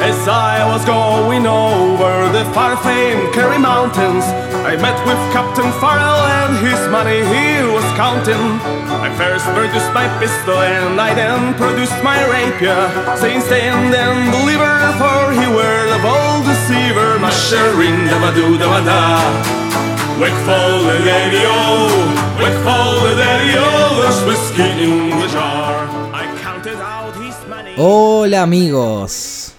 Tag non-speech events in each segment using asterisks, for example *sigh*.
As I was going over the far-famed Kerry Mountains, I met with Captain Farrell and his money he was counting. I first produced my pistol and I then produced my rapier, saying stand and deliver, for he were the bold deceiver. Mushering da-ba-doo da-ba-da. Wakeful the daddy-o, wakeful the daddy-o, there's whiskey in the jar. Hola amigos,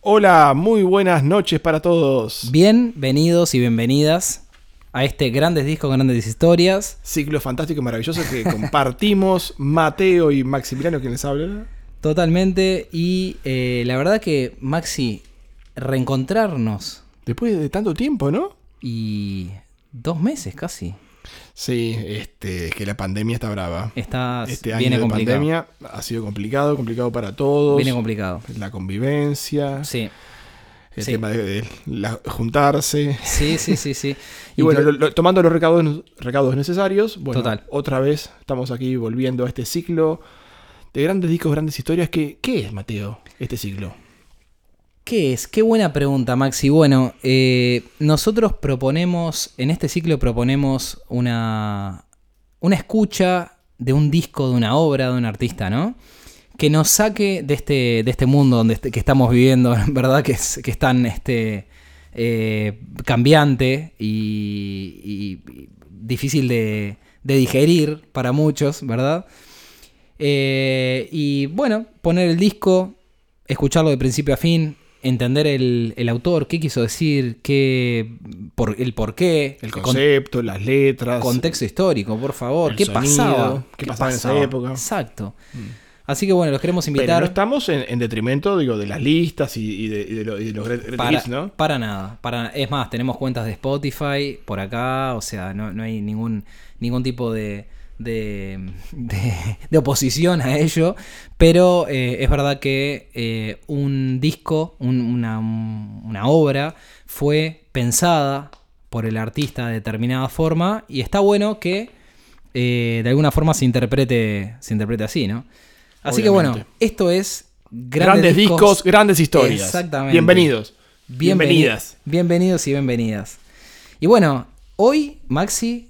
Hola, muy buenas noches para todos. bienvenidos y bienvenidas a este Grandes Discos, Grandes Historias. Ciclo fantástico y maravilloso que compartimos *laughs* Mateo y Maximiliano quienes hablan. Totalmente. Y eh, la verdad que, Maxi, reencontrarnos Después de tanto tiempo, ¿no? y dos meses casi. Sí, este, es que la pandemia está brava. Está, Este año viene de complicado. pandemia ha sido complicado, complicado para todos. Viene complicado. La convivencia, Sí, el sí. tema de, de la- juntarse. sí, sí, sí. sí. *laughs* Y bueno, Inclu- lo- lo- tomando los recaudos, recaudos necesarios, bueno, Total. otra vez estamos aquí volviendo a este ciclo de grandes discos, grandes historias. que ¿Qué es, Mateo, este ciclo? ¿Qué es? Qué buena pregunta, Maxi. Bueno, eh, nosotros proponemos, en este ciclo proponemos una, una escucha de un disco, de una obra, de un artista, ¿no? Que nos saque de este, de este mundo donde que estamos viviendo, *laughs* ¿verdad? Que es, que es tan este, eh, cambiante y, y- y difícil de, de digerir para muchos, ¿verdad? Eh, y bueno, poner el disco, escucharlo de principio a fin, entender el, el autor, qué quiso decir, qué, por, el por qué, El con- concepto, las letras. contexto histórico, por favor, qué sonido, pasaba, qué pasaba en esa época. Mm. Exacto. Así que bueno, los queremos Pero invitar no estamos en, en detrimento, digo, de las listas y, y de, y de lo- y de los great- great para, hits, ¿no? para nada. Para, es más, tenemos cuentas de Spotify por acá, o sea, no, no hay ningún, ningún tipo de, de, de- de oposición a ello, pero eh, es verdad que eh, un disco, un- una, un- una obra, fue pensada por el artista de determinada forma y está bueno que eh, de alguna forma se interprete, se interprete así, ¿no? Así que bueno, esto es Grandes, discos, grandes historias. Exactamente. Bienvenidos. Bienveni- Bienvenidas. Bienvenidos y bienvenidas. Y bueno, hoy, Maxi,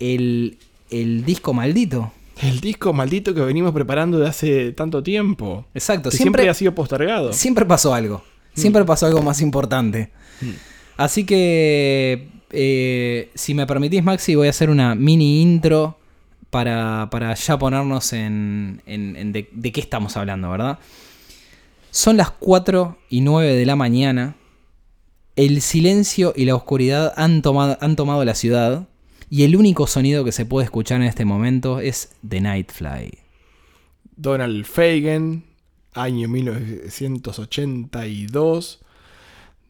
el, el disco maldito. El disco maldito que venimos preparando de hace tanto tiempo. Exacto, Que siempre, siempre ha sido postergado. siempre pasó algo. Siempre pasó algo más importante. Así que, eh, si me permitís, Maxi, voy a hacer una mini intro para, para ya ponernos en, en- en de, de qué estamos hablando, ¿verdad? Son las 4 y 9 de la mañana. El silencio y la oscuridad han tomado, han tomado la ciudad. Y el único sonido que se puede escuchar en este momento es The Nightfly. Donald Fagen, año 1982.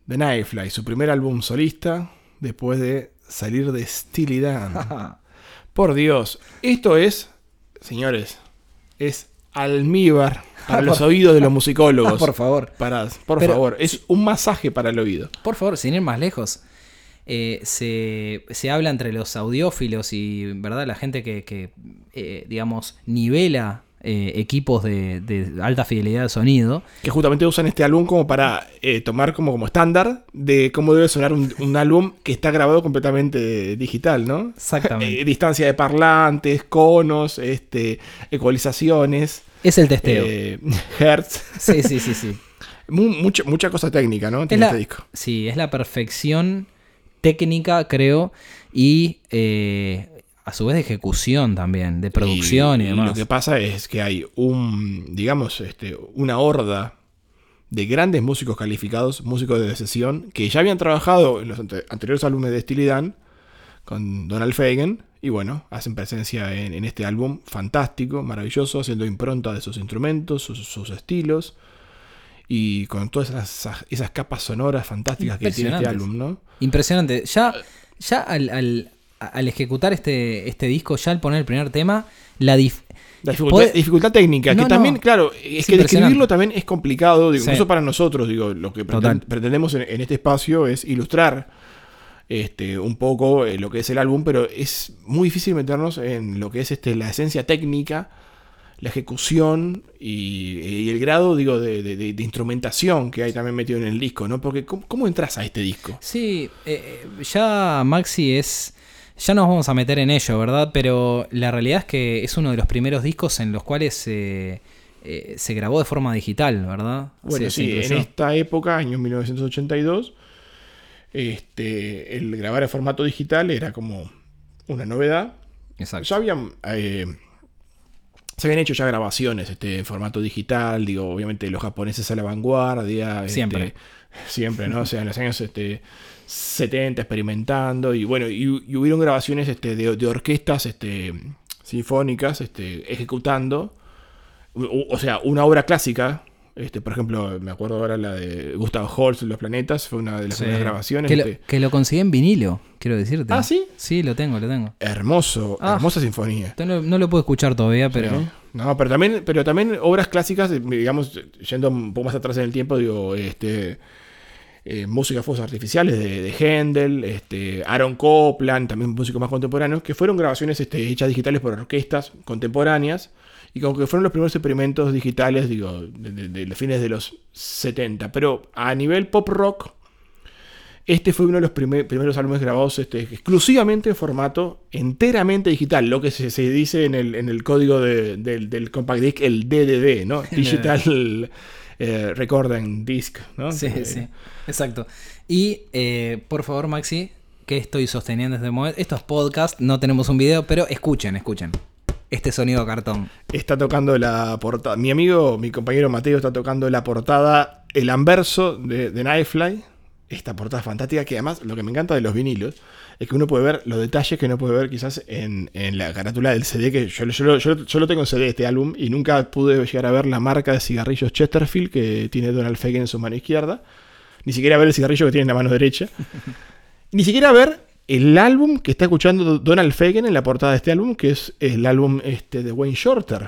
The Nightfly, su primer álbum solista, después de salir de Steely Dan. *laughs* Por Dios, esto es, señores, es almíbar para los *laughs* oídos de los musicólogos. Por favor. Por Pero- favor, es un masaje para el oído. Por favor, sin ir más lejos. Eh, se, se habla entre los audiófilos y verdad la gente que, que, eh, digamos, nivela eh, equipos de, de alta fidelidad de sonido. Que justamente usan este álbum como para eh, tomar como, como estándar de cómo debe sonar un, un álbum que está grabado completamente digital, ¿no? Exactamente. Eh, distancia de parlantes, conos, este, ecualizaciones, Es el testeo. *laughs* hertz. Sí, sí, sí, sí. Mucha cosa técnica, ¿no? Es Tiene la, este disco. sí, es la perfección técnica, creo, y eh, a su vez de ejecución también, de producción y, demás. Lo que pasa es que hay un, digamos, este, una horda de grandes músicos calificados, músicos de sesión, que ya habían trabajado en los ante- anteriores álbumes de Steely Dan con Donald Fagen. Y bueno, hacen presencia en, en este álbum fantástico, maravilloso, haciendo impronta de sus instrumentos, sus, sus estilos. Y con todas esas, esas capas sonoras fantásticas que tiene este álbum, ¿no? Impresionante. Ya, ya al, al- al ejecutar este, este disco, ya al poner el primer tema, la dif- La dificultad, Puede- dificultad técnica, No, que también, no. claro, es, Es que describirlo también es complicado, digo, Sí. incluso para nosotros, digo, lo que Total. pretendemos en, en este espacio es ilustrar este, un poco eh, lo que es el álbum, pero es muy difícil meternos en lo que es este, la esencia técnica la ejecución y, y el grado, digo, de, de- de- de instrumentación que hay también metido en el disco, ¿no? Porque ¿cómo, cómo entras a este disco? Sí, eh, eh, ya Maxi es. Ya nos vamos a meter en ello, ¿verdad? Pero la realidad es que es uno de los primeros discos en los cuales eh, eh, se grabó de forma digital, ¿verdad? Bueno, sí, en esta época, año 1982, este, el grabar en formato digital era como una novedad. Exacto. Ya habían, eh, se habían hecho ya grabaciones este, en formato digital, digo, obviamente los japoneses a la vanguardia. este, Siempre. siempre, ¿no? O sea, en los años este, 70 experimentando y bueno, y, y hubieron grabaciones este, de, de orquestas este, sinfónicas este, ejecutando, o, o sea, una obra clásica. Este, por ejemplo, me acuerdo ahora la de Gustav Holst, Los Planetas, fue una de las Sí. primeras grabaciones. Que lo, este, que lo conseguí en vinilo, quiero decirte. ¿Ah, sí? Sí, lo tengo, lo tengo. hermoso, Ah. hermosa sinfonía. No lo, no lo puedo escuchar todavía, pero. Sí. No, pero también, pero también obras clásicas, digamos, yendo un poco más atrás en el tiempo, digo, este. eh, música de fuegos artificiales de, de Händel, este, Aaron Copland, también músicos más contemporáneos, que fueron grabaciones este, hechas digitales por orquestas contemporáneas y como que fueron los primeros experimentos digitales, digo, de, de- fines de los 70. Pero a nivel pop rock, este fue uno de los primer- primeros álbumes grabados este, exclusivamente en formato enteramente digital, lo que se, se dice en el, en el código de- del, del compact disc, el DDD, ¿no? *laughs* Digital eh, Recording Disc, ¿no? Sí, Eh, sí, exacto. Y eh, por favor, Maxi, que estoy sosteniendo desde el momento. Esto es podcast, no tenemos un video, pero escuchen, escuchen. Este sonido cartón. Está tocando la portada. Mi amigo, mi compañero Mateo está tocando la portada, el anverso de, de Nightfly. Esta portada fantástica que además lo que me encanta de los vinilos es que uno puede ver los detalles que no puede ver quizás en, en la carátula del CD, que yo, yo, lo- yo, yo lo tengo en CD este álbum y nunca pude llegar a ver la marca de cigarrillos Chesterfield que tiene Donald Fagen en su mano izquierda. Ni siquiera ver el cigarrillo que tiene en la mano derecha. *laughs* Ni siquiera ver el álbum que está escuchando Donald Fagen en la portada de este álbum, que es el álbum este, de Wayne Shorter.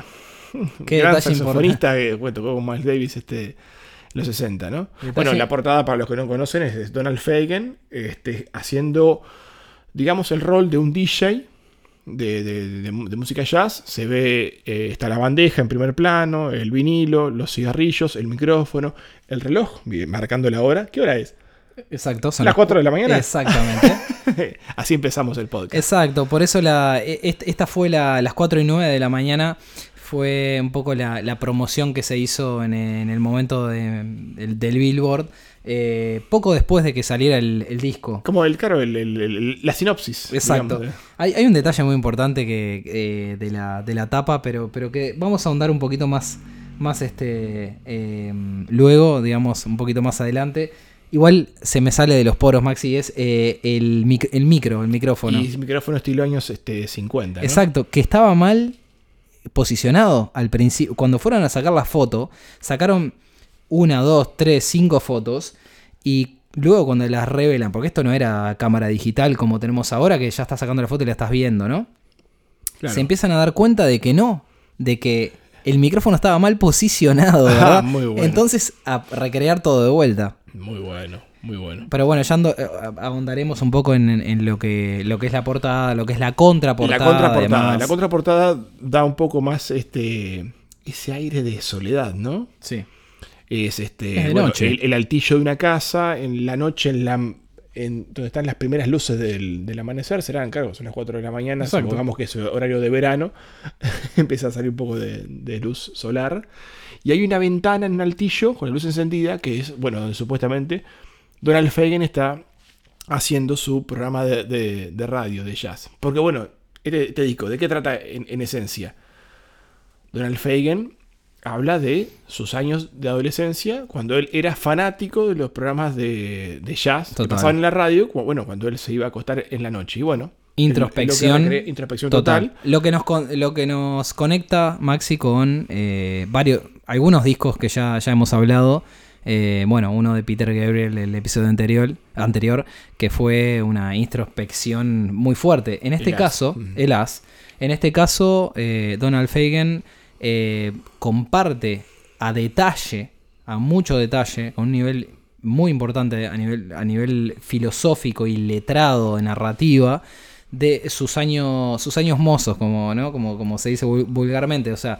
*laughs* Qué gran saxofonista que bueno, tocó con Miles Davis este, en los 60, ¿no? Detalle- Bueno, la portada, para los que no conocen, es Donald Fagen este, haciendo, digamos, el rol de un DJ de, de- de- de música jazz. Se ve, eh, está la bandeja en primer plano, el vinilo, los cigarrillos, el micrófono, el reloj, marcando la hora. ¿Qué hora es? Exacto. son ¿Las 4 de la mañana? Exactamente. *laughs* Así empezamos el podcast. Exacto, por eso la, e- est- esta fue la, las 4 y 9 de la mañana. Fue un poco la, la promoción que se hizo en, en el momento de- del, del Billboard. eh, poco después de que saliera el, el disco. Como el, claro, el- el- el- la sinopsis. Exacto. ¿eh? Hay, hay un detalle muy importante que, eh, de, la, de la tapa, pero, pero que vamos a ahondar un poquito más, más este, eh, luego, digamos, un poquito más adelante. Igual se me sale de los poros, Maxi, es eh, el, mic- el micro, el micrófono. Y micrófono estilo años este, 50. ¿no? Exacto, que estaba mal posicionado al principio. Cuando fueron a sacar la foto, sacaron una, dos, tres, cinco fotos y luego cuando las revelan, porque esto no era cámara digital como tenemos ahora, que ya estás sacando la foto y la estás viendo, ¿no? Claro. Se empiezan a dar cuenta de que no, de que el micrófono estaba mal posicionado, *laughs* Ah, ¿verdad? muy bueno. Entonces a recrear todo de vuelta. Muy bueno, muy bueno. Pero bueno, ya ando- eh, ahondaremos un poco en, en lo, que, lo que es la portada, lo que es la contraportada. la contraportada. además. La contraportada da un poco más este ese aire de soledad, ¿no? Sí. Es este Es de bueno, noche. El, el altillo de una casa, en la noche, en la en donde están las primeras luces del, del amanecer, serán, claro, son las 4 de la mañana, Exacto. supongamos que es horario de verano, *laughs* empieza a salir un poco de, de luz solar. Y hay una ventana en un altillo con la luz encendida, que es, bueno, donde supuestamente Donald Fagen está haciendo su programa de, de- de radio, de jazz. Porque bueno, este, este disco, ¿de qué trata en, en esencia? Donald Fagen habla de sus años de adolescencia, cuando él era fanático de los programas de, de jazz que pasaban en la radio, bueno, cuando él se iba a acostar en la noche. Y bueno, Introspección. lo que introspección Total. total. Lo que nos lo que nos conecta, Maxi, con eh, varios, algunos discos que ya, ya hemos hablado. Eh, bueno, uno de Peter Gabriel, el episodio anterior, anterior, que fue una introspección muy fuerte. En este El caso, Ujú. el As. En este caso, eh, Donald Fagen eh, comparte a detalle, a mucho detalle, a un nivel muy importante a nivel, a nivel filosófico y letrado de narrativa, de sus años, sus años mozos, como, ¿no? como, como se dice vul- vulgarmente. O sea,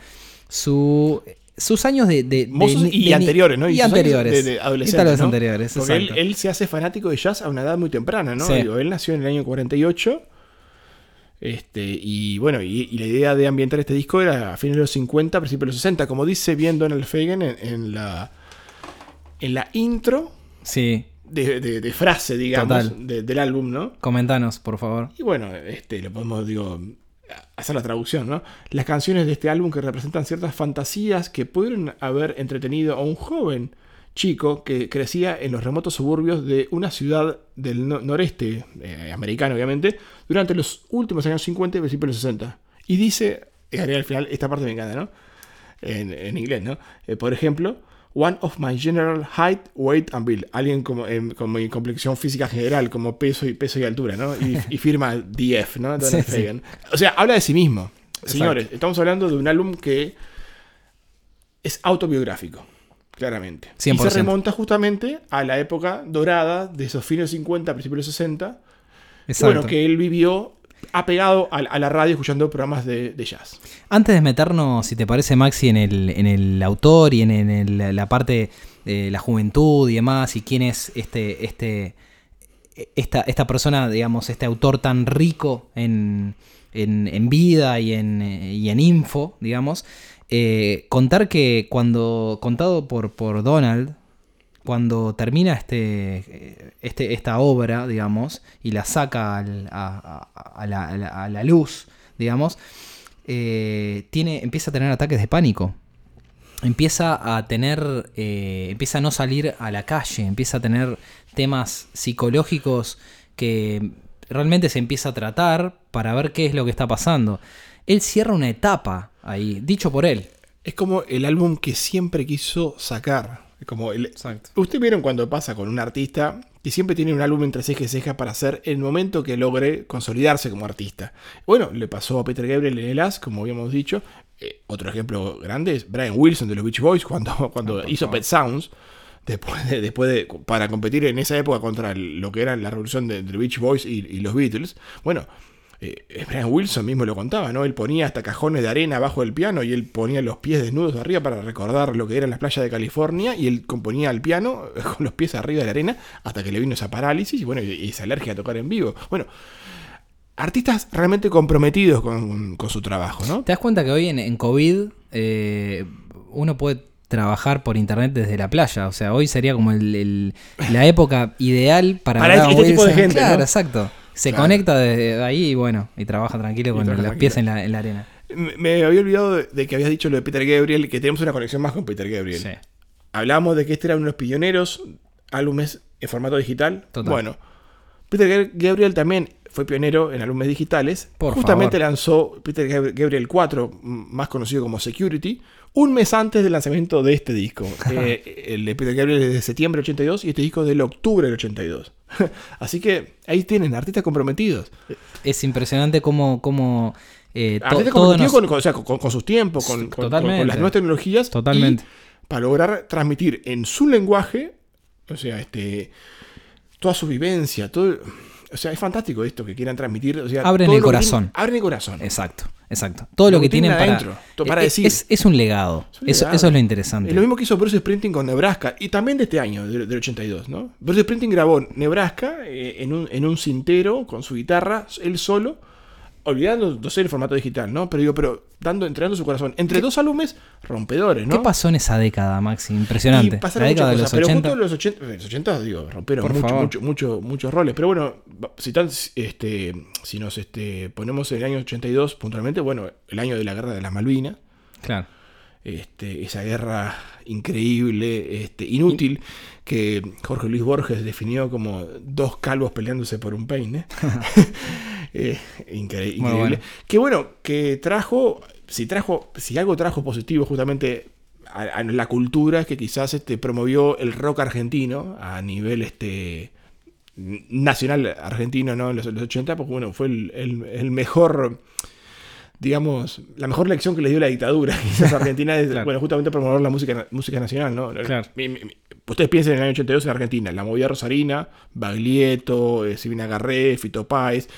su, sus años de... de- y de anteriores, ¿no? Y, anteriores. De, de Y adolescente, tal vez ¿no? anteriores, Porque él, se hace fanático de jazz a una edad muy temprana, ¿no? Sí. Digo, él nació en el año 48. Este, y bueno, y, y la idea de ambientar este disco era a fines de los 50, principios de los 60, como dice bien Donald Fagen en, en la, en la intro Sí, de, de- de frase, digamos, de- del álbum, ¿no? comentanos, por favor. Y bueno, este, lo podemos, digo, hacer la traducción, ¿no? Las canciones de este álbum que representan ciertas fantasías que pudieron haber entretenido a un joven chico que crecía en los remotos suburbios de una ciudad del no- noreste eh, americano, obviamente, durante los últimos años 50 y principios de los 60. Y dice, y haré al final, esta parte me encanta, ¿no? En, en inglés, ¿no? Eh, por ejemplo, One of my general height, weight and build. Alguien como, em, con mi complexión física general, como peso y peso y altura, ¿no? Y, *laughs* y firma DF, ¿no? Sí, sí. O sea, habla de sí mismo. Señores, estamos hablando de un álbum que es autobiográfico, claramente. Y 100%. se remonta justamente a la época dorada de esos fines 50, principios de los 60. Exacto. Bueno, que él vivió apegado a, a la radio escuchando programas de, de jazz. Antes de meternos, si te parece, Maxi, en el, en el autor y en, en el- la parte de la juventud y demás, y quién es este, este, esta, esta persona, digamos, este autor tan rico en, en- en vida y en, y en info, digamos, eh, contar que cuando, contado por, por Donald, cuando termina este, este, esta obra, digamos, y la saca al- a, la luz, digamos, eh, tiene, empieza a tener ataques de pánico. Empieza a tener, eh, empieza a no salir a la calle, empieza a tener temas psicológicos que realmente se empieza a tratar para ver qué es lo que está pasando. Él cierra una etapa ahí, dicho por él. Es como el álbum que siempre quiso sacar. Es Como el, Exacto. Ustedes vieron cuando pasa con un artista que siempre tiene un álbum entre ceja y ceja para hacer el momento que logre consolidarse como artista. Bueno, le pasó a Peter Gabriel en el As, como habíamos dicho. Eh, otro ejemplo grande es Brian Wilson de los Beach Boys cuando, *laughs* cuando por hizo. Pet Sounds. Después de, después de, para competir en esa época contra el- lo que era la revolución de, de los Beach Boys y, y los Beatles. Bueno, eh, Brian Wilson mismo lo contaba, ¿no? Él ponía hasta cajones de arena abajo del piano y él ponía los pies desnudos arriba para recordar lo que eran las playas de California y él componía el piano *laughs* con los pies arriba de la arena hasta que le vino esa parálisis y bueno, y esa alergia a tocar en vivo. Bueno, artistas realmente comprometidos con, con su trabajo, ¿no? ¿Te das cuenta que hoy en, en COVID eh, uno puede trabajar por internet desde la playa? O sea, hoy sería como el- el- la época ideal para, Para este tipo de gente, Claro, ¿no? exacto. Se Claro. conecta desde ahí y bueno, y trabaja tranquilo Y con trabaja los pies en la, en la arena. Me había olvidado de, que habías dicho lo de Peter Gabriel, que tenemos una conexión más con Peter Gabriel. Sí. Hablábamos de que este era uno de los pioneros, álbumes en formato digital. Total. Bueno, Peter Gab- Gabriel también fue pionero en álbumes digitales. Por Justamente favor. lanzó Peter Gab- Gabriel 4, m- más conocido como Security, un mes antes del lanzamiento de este disco. *laughs* Eh, el de Peter Gabriel es de septiembre del 82 y este disco es del octubre del 82. *laughs* Así que ahí tienen artistas comprometidos. Es impresionante cómo, cómo eh, to- artistas comprometidos nos- con, con- o sea, con- con sus tiempos, con, las nuevas tecnologías. Totalmente. y para lograr transmitir en su lenguaje, o sea, este, toda su vivencia, todo. O sea, es fantástico esto que quieran transmitir. O sea, Abren el corazón. abren el corazón. Exacto, exacto. Todo lo, Lo que que tienen para, adentro, para eh, decir. Es, es un legado. Es un Eso, eso es lo interesante. Es lo mismo que hizo Bruce Sprinting con Nebraska y también de este año, del, del 82, ¿no? Bruce Sprinting grabó Nebraska eh, en, un, en un cintero con su guitarra, él solo, olvidando de ser el formato digital, ¿no? Pero digo, pero dando, entregando su corazón. Entre dos álbumes rompedores, ¿no? ¿Qué pasó en esa década, Maxi? Impresionante. Y pasaron la década de muchas los cosas, 80. pero los 80, los 80 digo, rompieron Por mucho, favor. mucho, mucho- muchos roles. Pero bueno, si, tan, este, si nos este, ponemos en el año 82 puntualmente, bueno, el año de la guerra de las Malvinas, Claro. este, esa guerra increíble, este, inútil, que Jorge Luis Borges definió como dos calvos peleándose por un peine. *laughs* Eh, increíble. bueno. Que bueno, que trajo, si trajo, si algo trajo positivo justamente a, a la cultura, es que quizás este, promovió el rock argentino a nivel este nacional argentino, ¿no? En los, los 80, porque bueno, fue el, el- el mejor digamos, la mejor lección que le dio la dictadura *laughs* quizás Argentina es, Claro. bueno, justamente promover la música, música nacional, ¿no? Claro. Mi- mi- mi- ustedes piensen en el año 82 en Argentina, la movida rosarina, Baglietto, eh, Silvina Garré, Fito Páez,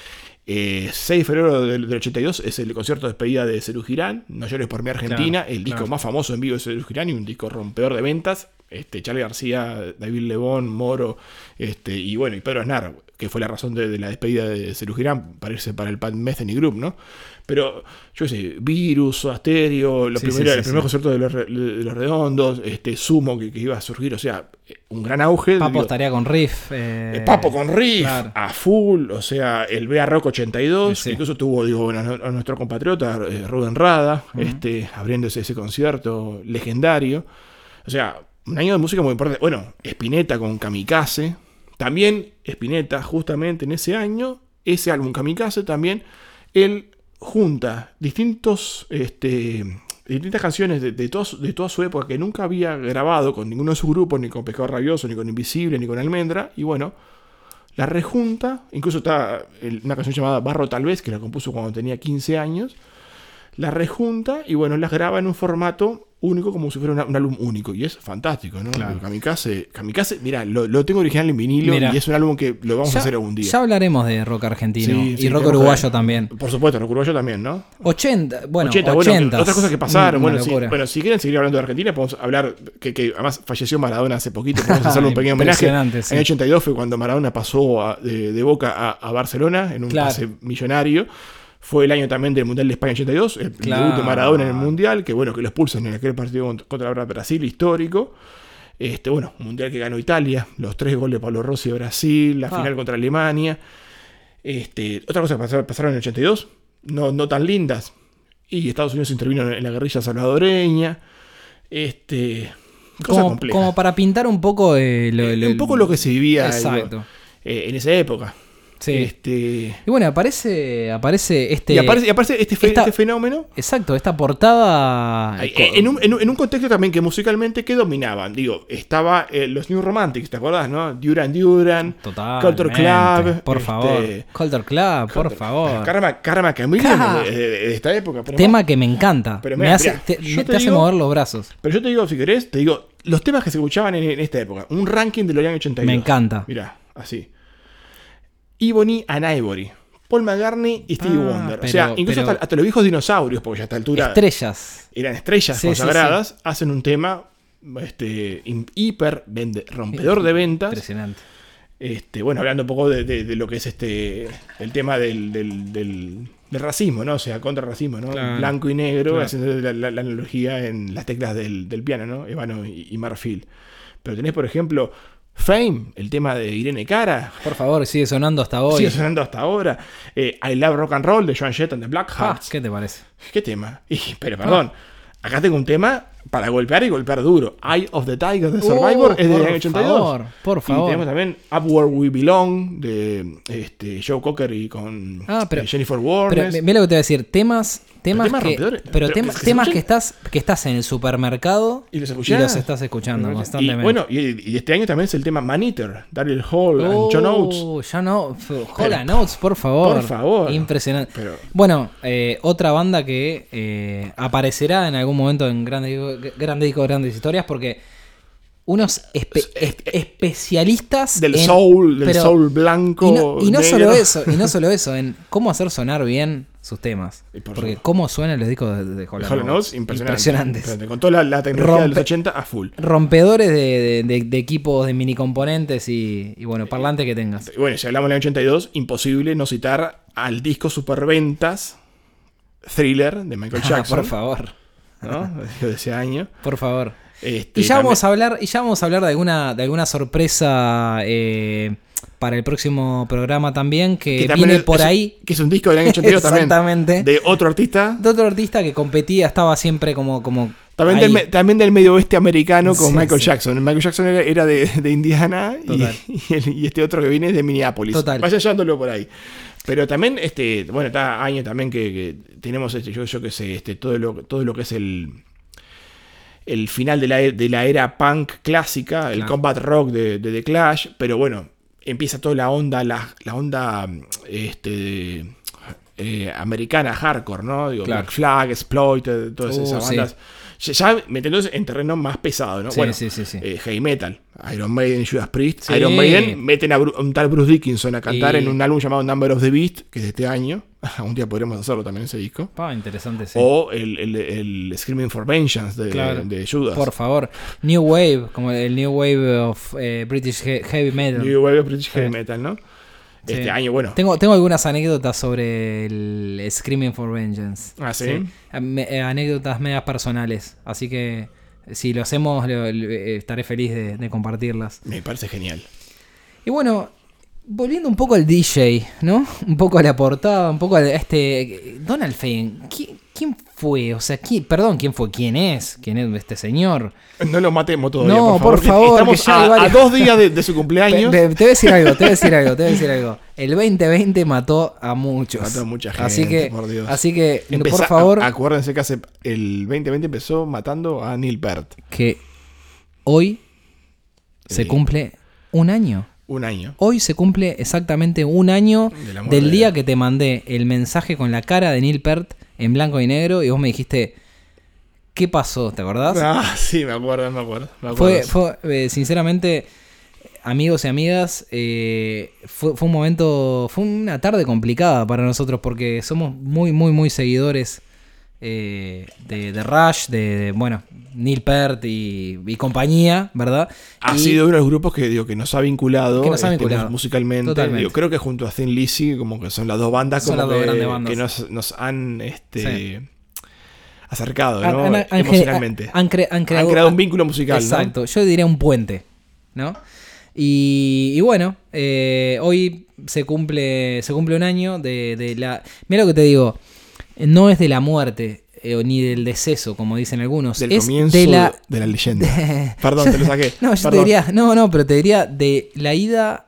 Eh, 6 de febrero del, del 82 es el concierto de despedida de Cerú Girán, No llores por mi Argentina, Claro, el disco claro. más famoso en vivo de Cerú Girán y un disco rompedor de ventas. Este, Charlie García, David Lebón, Moro, este, y bueno, y Pedro Aznar, que fue la razón de, de la despedida de Cerú Girán, para irse para el Pat Metheny Group, ¿no? Pero, yo sé, Virus, Asterio, los Sí, primeros- sí, el primer sí. concierto de los, Re- de los Redondos, este, Sumo que, que iba a surgir, o sea, un gran auge. Papo digo, estaría con Riff. eh, eh, Papo con Riff, claro. a full, o sea, el BA Rock 82, Sí. incluso tuvo, digo, bueno, a nuestro compatriota eh, Rubén Rada, este, abriéndose ese concierto legendario. O sea, un año de música muy importante. Bueno, Spinetta con Kamikaze, también Spinetta, justamente en ese año, ese álbum Kamikaze también, él junta distintos, este, distintas canciones de, de, de toda su época que nunca había grabado con ninguno de sus grupos, ni con Pescado Rabioso, ni con Invisible, ni con Almendra, y bueno, la rejunta, incluso está una canción llamada Barro Tal vez, que la compuso cuando tenía 15 años, la rejunta y bueno, las graba en un formato único como si fuera una- un álbum único y es fantástico, ¿no? Claro. Kamikaze, Kamikaze, mira, lo, lo tengo original en vinilo y es un álbum que lo vamos ya, a hacer algún día. ya hablaremos de rock argentino Sí, y sí, rock uruguayo que- también. Por supuesto, rock uruguayo también, ¿no? 80, bueno, 80, 80. bueno, otras cosas que pasaron. Una Bueno si, bueno, si quieren seguir hablando de Argentina, podemos hablar que, que además falleció Maradona hace poquito, podemos *laughs* hacerle un pequeño homenaje. Sí. En el 82 fue cuando Maradona pasó a- de, de Boca a, a Barcelona en un Claro. pase millonario. Fue el año también del Mundial de España 82, el Claro. debut de Maradona en el Mundial, que bueno, que lo expulsan en aquel partido contra, Brasil histórico. Este, bueno, un mundial que ganó Italia, los tres goles de Pablo Rossi de Brasil, la Ah. final contra Alemania. Este, otra cosa que pasaron, en el 82, no, no tan lindas. Y Estados Unidos intervino en la guerrilla salvadoreña. Este, cosa como, como para pintar un poco eh, lo- Eh, un poco lo que se vivía Exacto. eh, en esa época. Sí. Este, Y bueno, aparece, aparece este. y, aparece, y aparece este, fe- esta- este fenómeno Exacto, esta portada. En, un, en un- contexto también que musicalmente que dominaban. Digo, estaba eh, los New Romantics, ¿te acordás, no? Duran Duran, Totalmente, Culture Club. Por este, favor. Culture Club, por favor. Karma, Karma Chameleon Ca- de, de- de esta época. Pero, Tema que me encanta. Pero me hace, mirá, te, hace digo- mover los brazos. pero yo te digo, si querés, te digo, los temas que se escuchaban en, en esta época. Un ranking de los años 82. Me encanta. Mirá, así. Ebony and Ivory. Paul McCartney y Stevie Ah, Wonder. o sea, incluso hasta, hasta los viejos dinosaurios, porque ya a esta altura Estrellas. eran estrellas Sí, sí, consagradas, hacen un tema este, hiper vende- rompedor de ventas. Impresionante. Este, bueno, hablando un poco de, de- de lo que es este el tema del, del- del- del racismo, ¿no? O sea, contra el racismo, ¿no? Claro. Blanco y negro, Claro. haciendo la, la- la analogía en las teclas del, del piano, ¿no? Ébano y, y marfil. Pero tenés, por ejemplo, Fame, el tema de Irene Cara, Por favor, sigue sonando hasta hoy. sigue sonando hasta ahora. Eh, I Love Rock and Roll de Joan Jett and the Ah, Blackhearts. ¿Qué te parece? ¿Qué tema? Y- pero perdón, acá tengo un tema para golpear y golpear duro. Eye of the Tiger de Survivor Oh, es del año 82. favor, por Y favor. tenemos también Upward We Belong de este, Joe Cocker y con Ah, pero- eh, Jennifer Pero Warnes. mira lo que te voy a decir, temas, temas, temas que, rompedores. pero Pero tema- que temas que estás, que estás en el supermercado y los y los estás escuchando Y constantemente. bueno, y, y este año también es el tema Man Eater, Daryl Hall and John Oates. Oh, John Oates. Hola, Notes, por favor. Por favor. Impresionante. Pero- Bueno, eh, otra banda que eh, aparecerá en algún momento en Grandes Discos, Grande Disco, Grandes Historias, porque unos espe- es- especialistas Del en- soul, del pero- soul blanco. Y no, y no negro. solo eso, y no solo *laughs* eso, en cómo hacer sonar bien sus temas. Por Porque cómo suenan los discos de, de Oates. impresionante. Impresionantes. Impresionante. Con toda la, la tecnología de los Rompe- 80 a full. Rompedores de, de- de- de equipos de mini componentes y, y bueno, parlante que tengas. Bueno, si hablamos del año 82, imposible no citar al disco superventas Thriller de Michael *laughs* Ah, Jackson. por favor, ¿no? *laughs* de ese año. por favor. Este, Y ya también- vamos a hablar, y ya vamos a hablar de alguna, de alguna sorpresa eh, para el próximo programa también, que, que también viene es- por es ahí Que es un disco del año 82 también. Exactamente. De otro artista. de otro artista que competía, estaba siempre como, como También ahí. del, también del medio oeste americano con Sí, Michael sí. Jackson. Michael Jackson era, era de, de Indiana y, Total. *laughs* y el- y este otro que viene es de Minneapolis. Total. Vaya hallándolo por ahí. Pero también, este, bueno, está año también que, que tenemos, este, yo, yo que sé, este, todo lo, todo lo que es el, el final de la, de la era punk clásica, el combat rock de, de The Clash, pero bueno, empieza toda la onda, la, la onda, este, eh, americana hardcore, ¿no? Digo, Claro. Black Flag, Exploited, todas Uh, esas bandas. Ya metiéndose en terreno más pesado, ¿no? Sí, bueno, sí, sí, sí. eh, heavy metal, Iron Maiden, Judas Priest. Sí. Iron Maiden meten a, un tal Bruce Dickinson a cantar Y- en un álbum llamado Number of the Beast, que es de este año. *laughs* un día podremos hacerlo también ese disco. Pa, interesante, sí. O el, el- el Screaming for Vengeance de, Claro. de Judas. Por favor. New Wave, como el New Wave of eh, British he- Heavy Metal. New Wave of British Heavy. Metal, ¿no? Sí. Este año, bueno. Tengo, tengo algunas anécdotas sobre el Screaming for Vengeance. Ah, ¿sí? Me- eh, anécdotas medias personales. Así que si lo hacemos, lo- lo- eh, estaré feliz de, de compartirlas. Me parece genial. Y bueno, volviendo un poco al DJ, ¿no? *laughs* Un poco a la portada, un poco a este. Donald Fagen. ¿Quién, quién fue? O sea, ¿quién, perdón, ¿quién fue? ¿Quién es? ¿Quién es este señor? No lo matemos todavía. No, por favor. por favor, Estamos que ya hay a, dos días de, de su cumpleaños. Te voy a decir algo, te voy a decir algo, te voy a decir algo. El 2020 mató a muchos. Mató a mucha Así gente, que, por Dios. así que Empezá- por favor, acuérdense que hace, el 2020 empezó matando a Neil Peart. que hoy se cumple un año. Un año. Hoy se cumple exactamente un año del de- día que te mandé el mensaje con la cara de Neil Peart en blanco y negro y vos me dijiste, ¿qué pasó? ¿Te acordás? *laughs* Ah, sí, me acuerdo, me acuerdo. me Fue, acuerdo. fue eh, sinceramente, amigos y amigas, eh, fue, fue un momento, fue una tarde complicada para nosotros porque somos muy, muy, muy seguidores eh, de, de Rush, de, de, bueno, Neil Peart y, y compañía, ¿verdad? Ha Y- sido uno de los grupos que, digo, que nos ha vinculado, Que nos ha este, musicalmente. Digo, creo que junto a Thin Lizzy, como que son las dos bandas Son como las dos que, grandes bandas. que nos, nos han este, Sí. acercado ¿no? han- han- emocionalmente. han cre- han creado- Han creado un vínculo musical. ¿no? Exacto, yo diría un puente, ¿no? Y, y bueno, eh, hoy se cumple, se cumple un año de, de la... Mira lo que te digo, no es de la muerte eh, ni del deceso, como dicen algunos, Del es comienzo de la... de la *laughs* leyenda. Perdón, te lo saqué. *laughs* No, yo te diría, no, no, pero te diría de la ida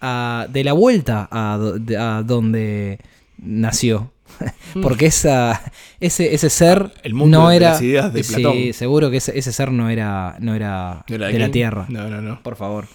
a, de la vuelta a, do- de- a donde nació. *laughs* Porque esa, ese, ese ser El mundo no de era. las ideas de sí, seguro que ese, ese ser no era, no era ¿No era de la tierra. No, no, no. Por favor.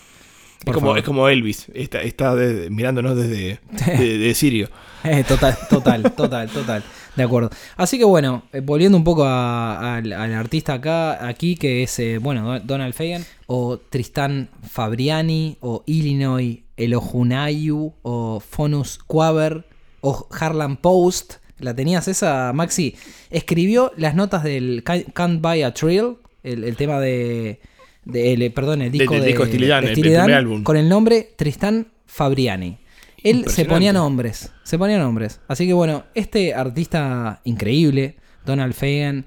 Es como, favor. es como Elvis, está, está de- mirándonos desde de, de Sirio. Eh, total, total, total, total. De acuerdo. Así que bueno, eh, volviendo un poco a- al, al artista acá, aquí, que es, eh, bueno, Don- Donald Fagan, o Tristan Fabriani, o Illinois Elojunayu, o Fonus Quaver, o Harlan Post. ¿La tenías esa, Maxi? Escribió las notas del Ca- Can't Buy a Thrill, el, el tema de... de- el- perdón, el disco de, disco de el primer álbum. con el nombre Tristan Fabriani. Él se ponía nombres, se ponía nombres. Así que bueno, este artista increíble, Donald Fagan,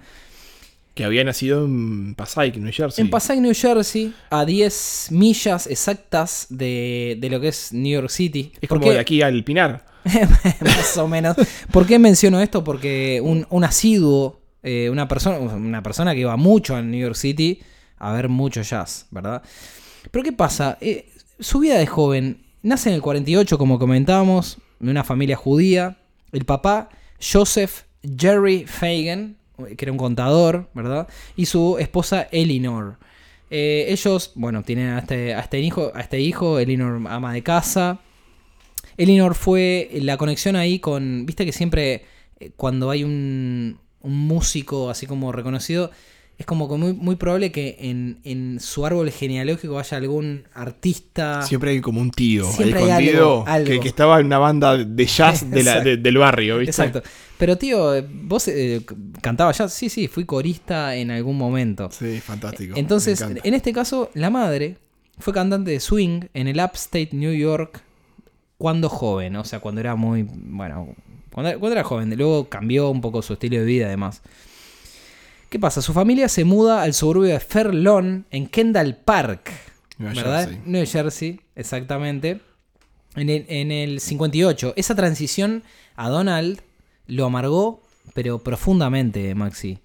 Que había nacido en Passaic, New Jersey. en Passaic, New Jersey, a 10 millas exactas de, de lo que es New York City. es ¿Por como de aquí al Pinar. *laughs* Más o menos. ¿Por qué menciono esto? Porque un, un asiduo, eh, una, persona, una persona que iba mucho a New York City a ver mucho jazz, ¿verdad? Pero ¿qué pasa? Eh, su vida de joven nace en el 48, como comentábamos, de una familia judía. El papá, Joseph Jerry Fagan, que era un contador, ¿verdad? Y su esposa, Elinor. Eh, ellos, bueno, tienen a este, a este hijo, a este hijo, Elinor ama de casa. Elinor fue la conexión ahí con. Viste que siempre eh, cuando hay un, un músico así como reconocido, es como que muy, muy probable que en, en su árbol genealógico haya algún artista. Siempre hay como un tío ahí Siempre hay escondido algo, algo. Que, que estaba en una banda de jazz de la- Exacto. de- del barrio, ¿viste? Exacto. Pero tío, vos eh, cantabas ya. Sí, sí, fui corista en algún momento. Sí, fantástico. Entonces, en este caso, la madre fue cantante de swing en el Upstate New York cuando joven, o sea, cuando era muy, bueno, cuando, cuando era joven, luego cambió un poco su estilo de vida además. ¿Qué pasa? Su familia se muda al suburbio de Fair Lawn en Kendall Park, Nueva ¿verdad? Jersey. New Jersey, exactamente. En el, en el 58. Esa transición a Donald lo amargó, pero profundamente, Maxi.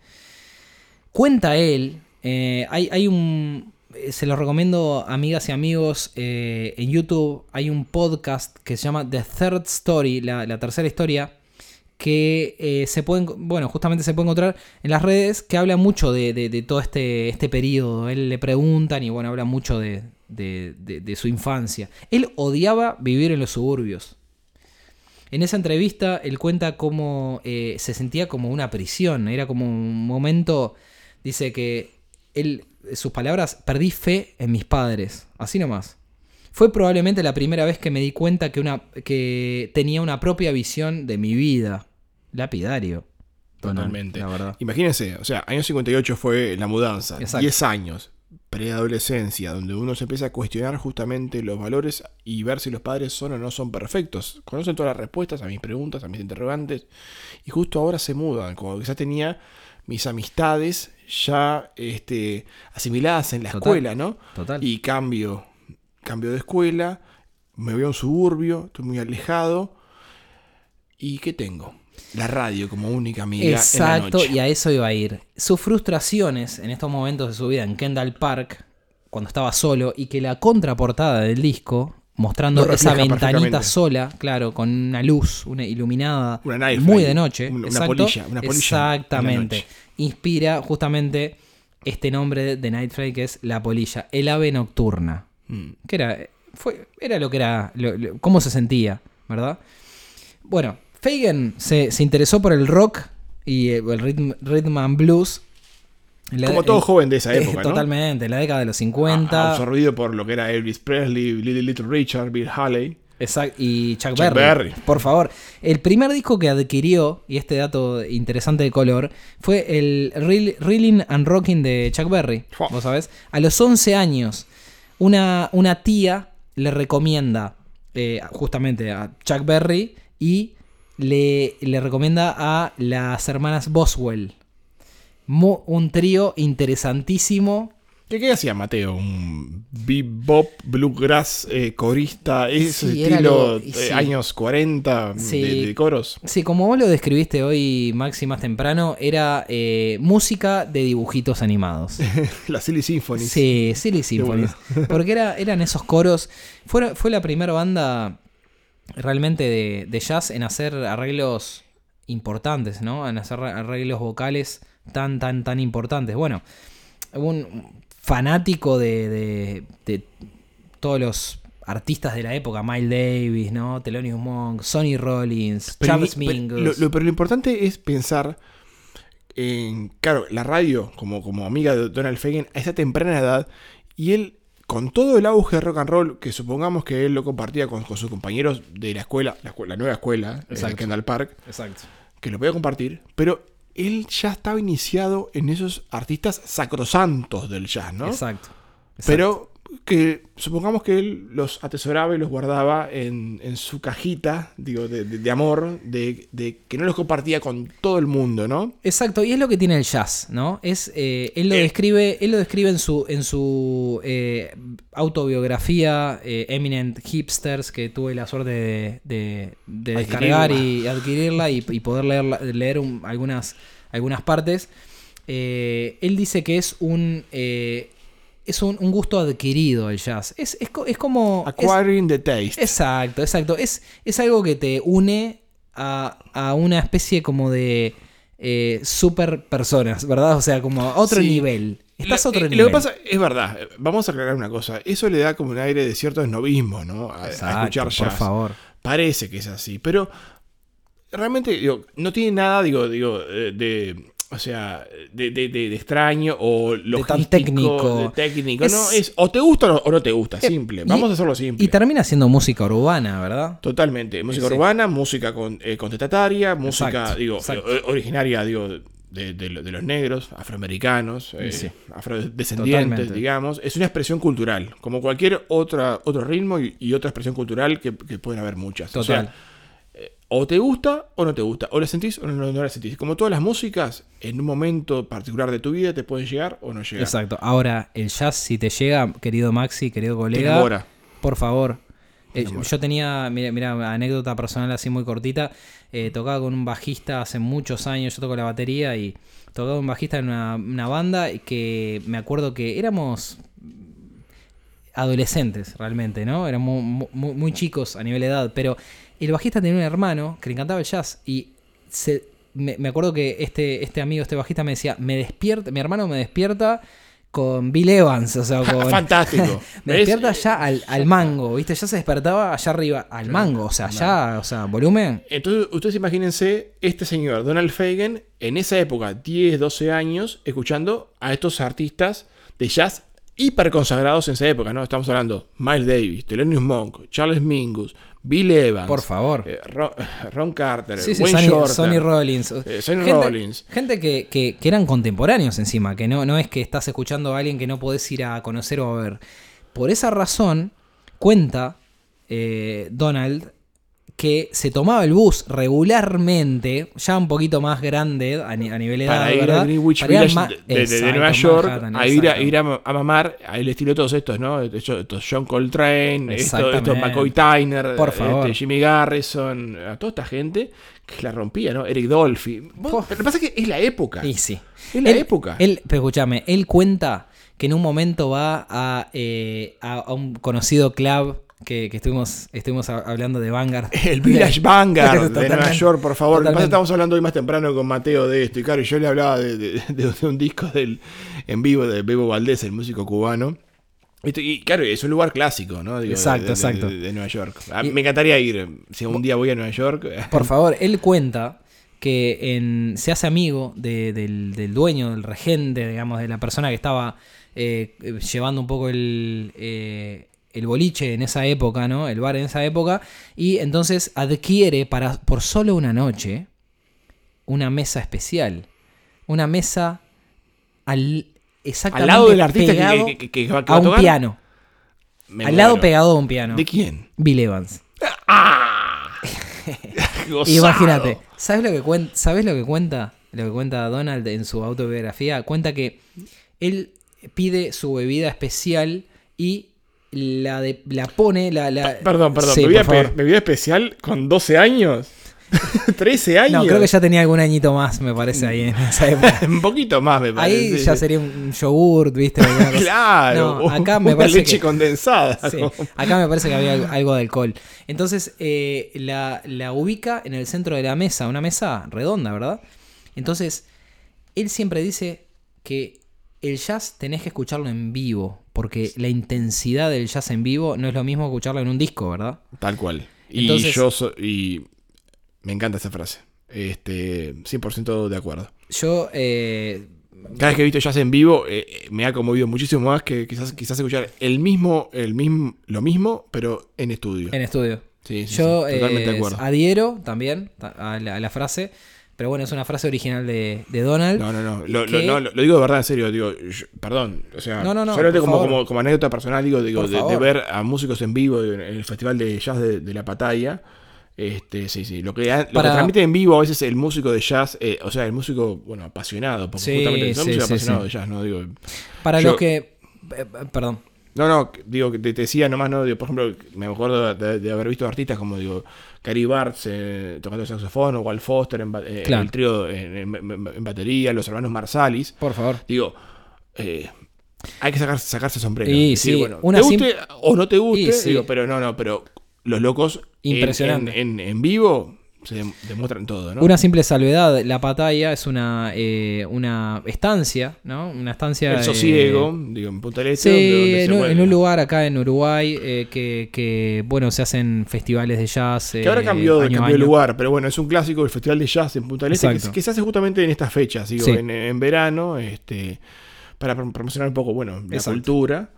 Cuenta él, eh, hay, hay un... eh, Se lo recomiendo, amigas y amigos, eh, en YouTube hay un podcast que se llama The Third Story, la, la tercera historia, que eh, se pueden, bueno, justamente se puede encontrar en las redes, que habla mucho de, de- todo este, este periodo. Él le preguntan y bueno, habla mucho de- de su infancia. Él odiaba vivir en los suburbios. En esa entrevista él cuenta cómo eh, se sentía como una prisión, era como un momento, dice que él, sus palabras, perdí fe en mis padres, así nomás. Fue probablemente la primera vez que me di cuenta que, una, que tenía una propia visión de mi vida. Lapidario. Totalmente. La verdad. Imagínense, o sea, año 58 fue la mudanza. Exacto. 10 años, preadolescencia, donde uno se empieza a cuestionar justamente los valores y ver si los padres son o no son perfectos. Conocen todas las respuestas a mis preguntas, a mis interrogantes, y justo ahora se mudan, como que ya tenía mis amistades ya este, asimiladas en la Total. escuela, ¿no? Total. Y cambio, cambio de escuela, me voy a un suburbio, estoy muy alejado. ¿Y qué tengo? La radio como única amiga. en la Exacto, noche. y a eso iba a ir. Sus frustraciones en estos momentos de su vida en Kendall Park, cuando estaba solo, y que la contraportada del disco, mostrando esa ventanita sola, claro, con una luz, una iluminada, Una muy de noche. una- exacto, polilla, una polilla en la Exactamente. Inspira justamente este nombre de Night Flight que es la polilla, el ave nocturna. Mm. que era, fue, era lo que era, lo- lo- cómo se sentía, ¿verdad? Bueno, Fagan se, se interesó por el rock y eh, el rhythm, rhythm and blues. la- Como todo en- joven de esa *laughs* época, ¿no? Totalmente, en la década de los 50. A- Absorbido por lo que era Elvis Presley, Little, Little Richard, Bill Haley. Exact- y Chuck, Chuck Berry, Berry. Por favor. El primer disco que adquirió, y este dato interesante de color, fue el Reel- Reeling and Rocking de Chuck Berry. ¿Vos sabés? A los 11 años, una, una tía le recomienda eh, justamente a Chuck Berry y le, le recomienda a las hermanas Boswell. Un trío interesantísimo. ¿Qué, qué hacía Mateo? Un bebop, bluegrass, eh, corista, ese Sí, estilo lo- eh, sí. años 40 Sí. de, de coros. Sí, como vos lo describiste hoy, Maxi, más temprano, era eh, música de dibujitos animados. *laughs* La Silly Symphony. Sí, Silly Symphonies. Porque era, eran esos coros. Fue, fue la primera banda realmente de, de jazz en hacer arreglos importantes, ¿no? En hacer arreglos vocales tan, tan, tan importantes. Bueno, un fanático de, de- de todos los artistas de la época, Miles Davis, ¿no? Thelonious Monk, Sonny Rollins, Pero, Charles pero Mingus. lo, lo- pero lo importante es pensar en, claro, la radio como, como amiga de Donald Fagen a esa temprana edad y él, con todo el auge de rock and roll, que supongamos que él lo compartía con, con sus compañeros de la escuela, la, escuela- la nueva escuela, eh, Exacto. Kendall Park, Exacto. que lo podía compartir, pero él ya estaba iniciado en esos artistas sacrosantos del jazz, ¿no? Exacto. Pero que supongamos que él los atesoraba y los guardaba en, en su cajita, digo, de, de- de amor, de, de que no los compartía con todo el mundo, ¿no? Exacto, y es lo que tiene el jazz, ¿no? Es, eh, él lo Eh. describe, él lo describe en su, en su eh, autobiografía, Eminent Hipsters, que tuve la suerte de, de- de descargar y adquirirla y, y poder leer un- algunas, algunas partes. Él dice que es un es un, un gusto adquirido el jazz. Es, es, es como. es- Acquiring the taste. Exacto, exacto. Es, es algo que te une a, a una especie como de eh, super personas, ¿verdad? O sea, como a otro Sí. nivel. Estás a Lo- otro eh, nivel. Lo que pasa es verdad, eh, vamos a aclarar una cosa, eso le da como un aire de cierto esnovismo, ¿no? A, a escuchar por jazz. favor. Parece que es así, pero realmente digo, no tiene nada, digo, digo, eh, de, o sea, de, de- de- de extraño o logístico, técnico. de técnico, Es- no, es o te gusta o no, te gusta, simple. y- Vamos a hacerlo simple. Y termina siendo música urbana, ¿verdad? Totalmente, música urbana, música con, eh, contestataria, música, Exacto, digo, exacto. eh, originaria, digo, de, de lo- de los negros, afroamericanos, eh, Sí. afrodescendientes, Totalmente. digamos. Es una expresión cultural, como cualquier otra, otro ritmo y, y otra expresión cultural que, que pueden haber muchas. O Total. sea, o te gusta o no te gusta, o la sentís o no, no la sentís. Como todas las músicas, en un momento particular de tu vida te pueden llegar o no llegar. Exacto. Ahora, el jazz, si te llega, querido Maxi, querido colega, por favor. Eh, yo tenía, mira, mira, anécdota personal así muy cortita. eh, tocaba con un bajista hace muchos años, yo toco la batería y tocaba con un bajista en una, una banda y que me acuerdo que éramos adolescentes realmente, ¿no? Mu- muy, chicos a nivel de edad, pero el bajista tenía un hermano que le encantaba el jazz y se, me, me acuerdo que este, este amigo, este bajista me decía, me despierta, mi hermano me despierta con Bill Evans, o sea, *laughs* con... Fantástico. *laughs* Me ¿Ves? despierta ya al, al mango, ¿viste? Ya se despertaba allá arriba, al mango, o sea, ya, o sea, volumen. Entonces, ustedes imagínense este señor, Donald Fagen, en esa época, 10, 12 años, escuchando a estos artistas de jazz hiper consagrados en esa época, ¿no? Estamos hablando Miles Davis, Thelonious Monk, Charles Mingus, Bill Evans. Por favor. eh, Ron, *laughs* Ron Carter, Sí, sí, Wayne Sonny, Shorter. Sonny Rollins. Eh, Sonny gente, Rollins. Gente que, que- que eran contemporáneos encima, que no, no es que estás escuchando a alguien que no podés ir a conocer o a ver. Por esa razón, cuenta eh, Donald que se tomaba el bus regularmente, ya un poquito más grande a, ni- a nivel edad, para ir ¿verdad? a Greenwich Para ir a Village de, de- Nueva York, Manhattan, a ir a, ir a, a mamar al estilo de todos estos, ¿no? Estos, John Coltrane, estos. McCoy Tyner, Por este. Jimmy Garrison, a toda esta gente que la rompía, ¿no? Eric Dolphy. Lo que pasa es que es la época. Y sí. Es la Él- época. Él, pero escúchame, él cuenta que en un momento va a, eh, a, a un conocido club que, que estuvimos, estuvimos hablando de Vanguard. *laughs* El Village Vanguard *laughs* de Nueva York, por favor. Totalmente. estamos hablando hoy más temprano con Mateo de esto. Y claro, yo le hablaba de, de- de- de un disco del, en vivo de Bebo Valdés, el músico cubano. Y claro, es un lugar clásico, ¿no? Digo, Exacto, de, exacto. De, de Nueva York. A mí Y- me encantaría ir. Si un día voy a Nueva York. *laughs* Por favor, él cuenta que en- se hace amigo de- del, del dueño, del regente, digamos, de la persona que estaba eh, llevando un poco el, eh, el boliche en esa época, ¿no? El bar en esa época. Y entonces adquiere para, por solo una noche una mesa especial. Una mesa al, exactamente Al lado del artista que- pegado que, que- que va, que a va a un tocar. piano. Me al lado pegado a un piano. ¿De quién? Bill Evans. *laughs* Gozado. Imagínate, ¿sabes lo que? ¿Sabes lo que cuenta? Lo que cuenta Donald en su autobiografía, cuenta que él pide su bebida especial y la de, la pone, la, la Perdón, perdón. Sí, ¿bebida, por favor. pe- bebida especial con 12 años? *laughs* ¿13 años? No, creo que ya tenía algún añito más, me parece, ahí en esa época. *laughs* Un poquito más, me parece. Ahí ya sería un yogurt, ¿viste? *laughs* Claro. No, acá me una parece leche que- condensada. Sí, acá me parece que había algo- algo de alcohol. Entonces eh, la, la ubica en el centro de la mesa, una mesa redonda, ¿verdad? Entonces, él siempre dice que el jazz tenés que escucharlo en vivo, porque la intensidad del jazz en vivo no es lo mismo que escucharlo en un disco, ¿verdad? Tal cual. Y yo so- y me encanta esa frase. Este, 100% de acuerdo. Yo, eh, Cada vez que he visto jazz en vivo eh, eh, me ha conmovido muchísimo más que quizás, quizás escuchar el mismo, el mismo, lo mismo, pero en estudio. en estudio. Sí, sí, Yo sí, totalmente eh, de acuerdo. adhiero también a la, a la frase, pero bueno, es una frase original de, de Donald. No, no, no. Lo, lo- no, lo- lo digo de verdad, en serio. Digo, yo- perdón. O sea, No, no, no, solamente por como, como, como anécdota personal, digo, digo de, ver a músicos en vivo en el Festival de Jazz de, de la Pataya. Este, sí, sí. Lo que, lo Para- que transmite en vivo a veces el músico de jazz, eh, o sea, el músico, bueno, apasionado, porque Sí, justamente son sí, sí, apasionados sí. de jazz, ¿no? Digo, Para Yo- los que... eh, perdón. No, no, digo, que te, te decía nomás, ¿no? Digo, por ejemplo, me acuerdo de, de haber visto artistas como, digo, Cary Bartz eh, tocando el saxofón, o Walt Foster en, eh, Claro. el trío en, en- batería, los hermanos Marsalis. Por favor. Digo, eh, hay que sacar- sacarse sombrero. Y Decir, sí, bueno, una te guste o no te guste, Y sí. digo, pero no, no, pero los locos Impresionante. En vivo se dem- demuestran todo, ¿no? Una simple salvedad, la patalla es una, eh, una estancia, ¿no? Una estancia... el eh, sosiego, digo, en Punta del Este, Sí, donde- donde se en, un- vuelve. en un lugar acá en Uruguay eh, que, que, bueno, se hacen festivales de jazz. Que ahora eh, cambió, año de lugar, pero bueno, es un clásico del Festival de Jazz en Punta del Este que, se hace justamente en estas fechas, digo, Sí. en, en verano, este, para prom- promocionar un poco, bueno, la Exacto. cultura.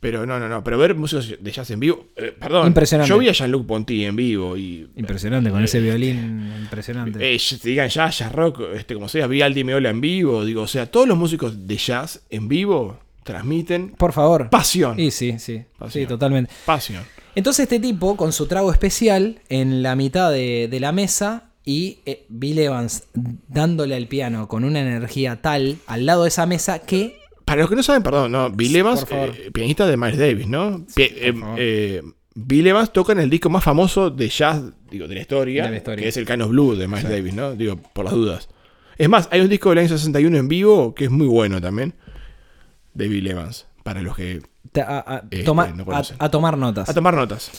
Pero no, no, no, pero ver músicos de jazz en vivo, eh, perdón, Impresionante. yo vi a Jean-Luc Ponty en vivo y Impresionante, con ese violín impresionante. Eh, ya- te digan jazz, jazz rock, este, como sea, vi a Aldi Meola en vivo, digo, o sea, todos los músicos de jazz en vivo transmiten Por favor. pasión. Y sí, sí, sí, Pasión. totalmente. Pasión. Entonces este tipo, con su trago especial, en la mitad de, de la mesa, y eh, Bill Evans dándole al piano con una energía tal al lado de esa mesa que... Para los que no saben, perdón, no, Bill Evans, eh, pianista de Miles Davis, ¿no? Pi- eh, eh, Bill Evans toca en el disco más famoso de jazz, digo, de la historia, De la historia. que es el Canos Blue de Miles Davis, ¿no? Digo, por las dudas. Es más, hay un disco del año 61 en vivo que es muy bueno también, de Bill Evans, para los que... te- a, a- Este, toma- no a- tomar notas. A tomar notas.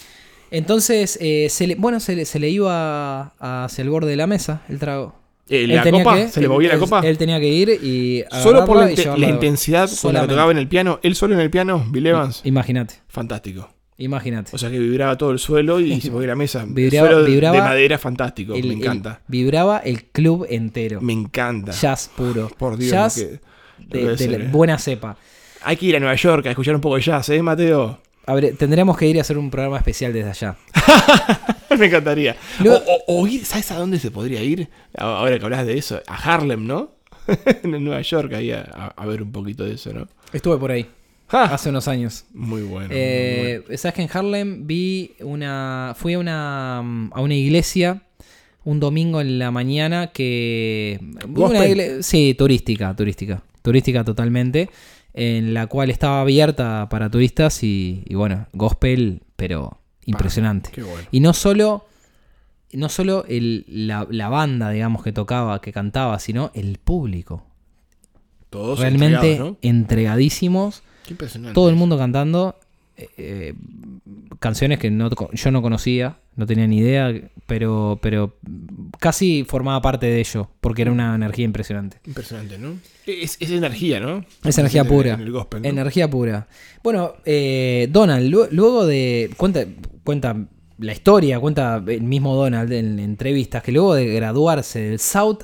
Entonces, eh, se le, bueno, se le, se le iba hacia el borde de la mesa el trago. Eh, la copa, que- se le él- movía la copa. Él tenía que ir y. Solo por la, y intensidad con la que tocaba en el piano, él solo en el piano, Bill Evans, Imagínate, fantástico. imagínate. O sea que vibraba todo el suelo y *laughs* se movía la mesa. El Vibraba- suelo de- vibraba de madera, fantástico. El- me el- encanta. vibraba el club entero. Me encanta. Jazz puro. *laughs* Por Dios. Jazz que- de, ser, eh. buena cepa. Hay que ir a Nueva York a escuchar un poco de jazz, ¿eh, Mateo? Tendríamos que ir a hacer un programa especial desde allá. *laughs* Me encantaría. O, o- o ir, ¿sabes a dónde se podría ir? Ahora que hablas de eso, a Harlem, ¿no? *laughs* en Nueva York, ahí a, ver un poquito de eso, ¿no? Estuve por ahí hace unos años. Muy bueno. muy Eh, Sabes que en Harlem vi una. Fui a una, a una iglesia un domingo en la mañana que. Una igle- sí, turística, turística. Turística totalmente. En la cual estaba abierta para turistas y, y bueno, gospel, pero impresionante. Qué bueno. Y no solo. No solo el- la, la banda, digamos, que tocaba, que cantaba, sino el público. Todos Realmente entregadísimos Qué impresionante. todo el mundo cantando eh, canciones que no, yo no conocía, no tenía ni idea, pero, pero casi formaba parte de ello, porque era una energía impresionante. Impresionante, ¿no? Es, es energía, ¿no? Es energía En- pura. En el gospel, ¿no? Energía pura. Bueno, eh, Donald, lu- luego de. Cuenta, cuenta la historia, cuenta el mismo Donald en entrevistas, que luego de graduarse del South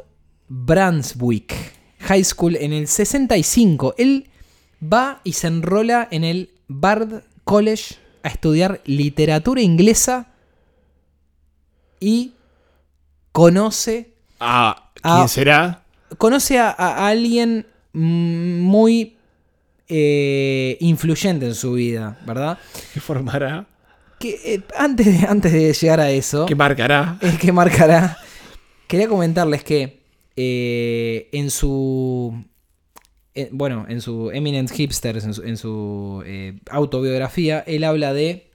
Brunswick High School en el 65, él va y se enrola en el Bard College a estudiar literatura inglesa y conoce Ah, ¿quién Ah. será? conoce a, a alguien muy eh, influyente en su vida, ¿verdad? ¿Qué formará? Que eh, antes, de, antes de llegar a eso, ¿Qué marcará? *laughs* el que marcará, quería comentarles que eh, en su. Eh, bueno, en su Eminent Hipsters, en su, eh, autobiografía, él habla de.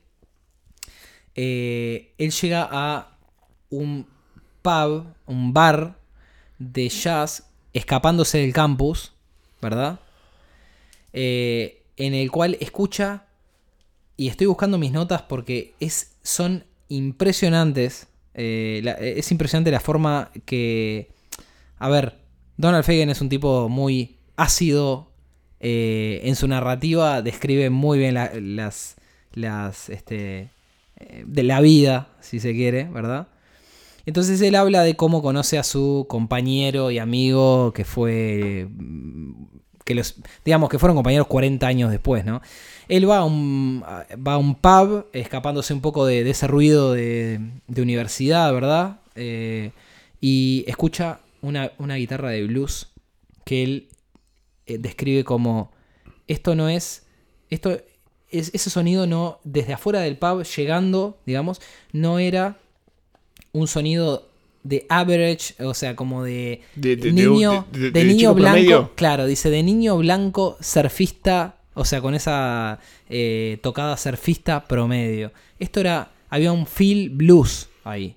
eh, él llega a un pub, un bar de jazz, escapándose del campus, ¿verdad? En el cual escucha y estoy buscando mis notas porque es, son impresionantes. es impresionante la forma que. A ver, Donald Fagan es un tipo muy ácido. eh, en su narrativa describe muy bien la- las. las. este. eh, de la vida, si se quiere, ¿verdad? Entonces él habla de cómo conoce a su compañero y amigo que fue. mm, que los. digamos que fueron compañeros 40 años después, ¿no? Él va a un, va a un pub, escapándose un poco de, de ese ruido de, de universidad, ¿verdad? Eh, y escucha una, una guitarra de blues que él eh, describe como, esto no es, esto es, ese sonido no, desde afuera del pub, llegando, digamos, no era un sonido de average, o sea, como de, De- niño, de- niño blanco, promedio. claro, dice de niño blanco surfista, o sea, con esa eh, tocada surfista promedio. Esto era, había un feel blues ahí.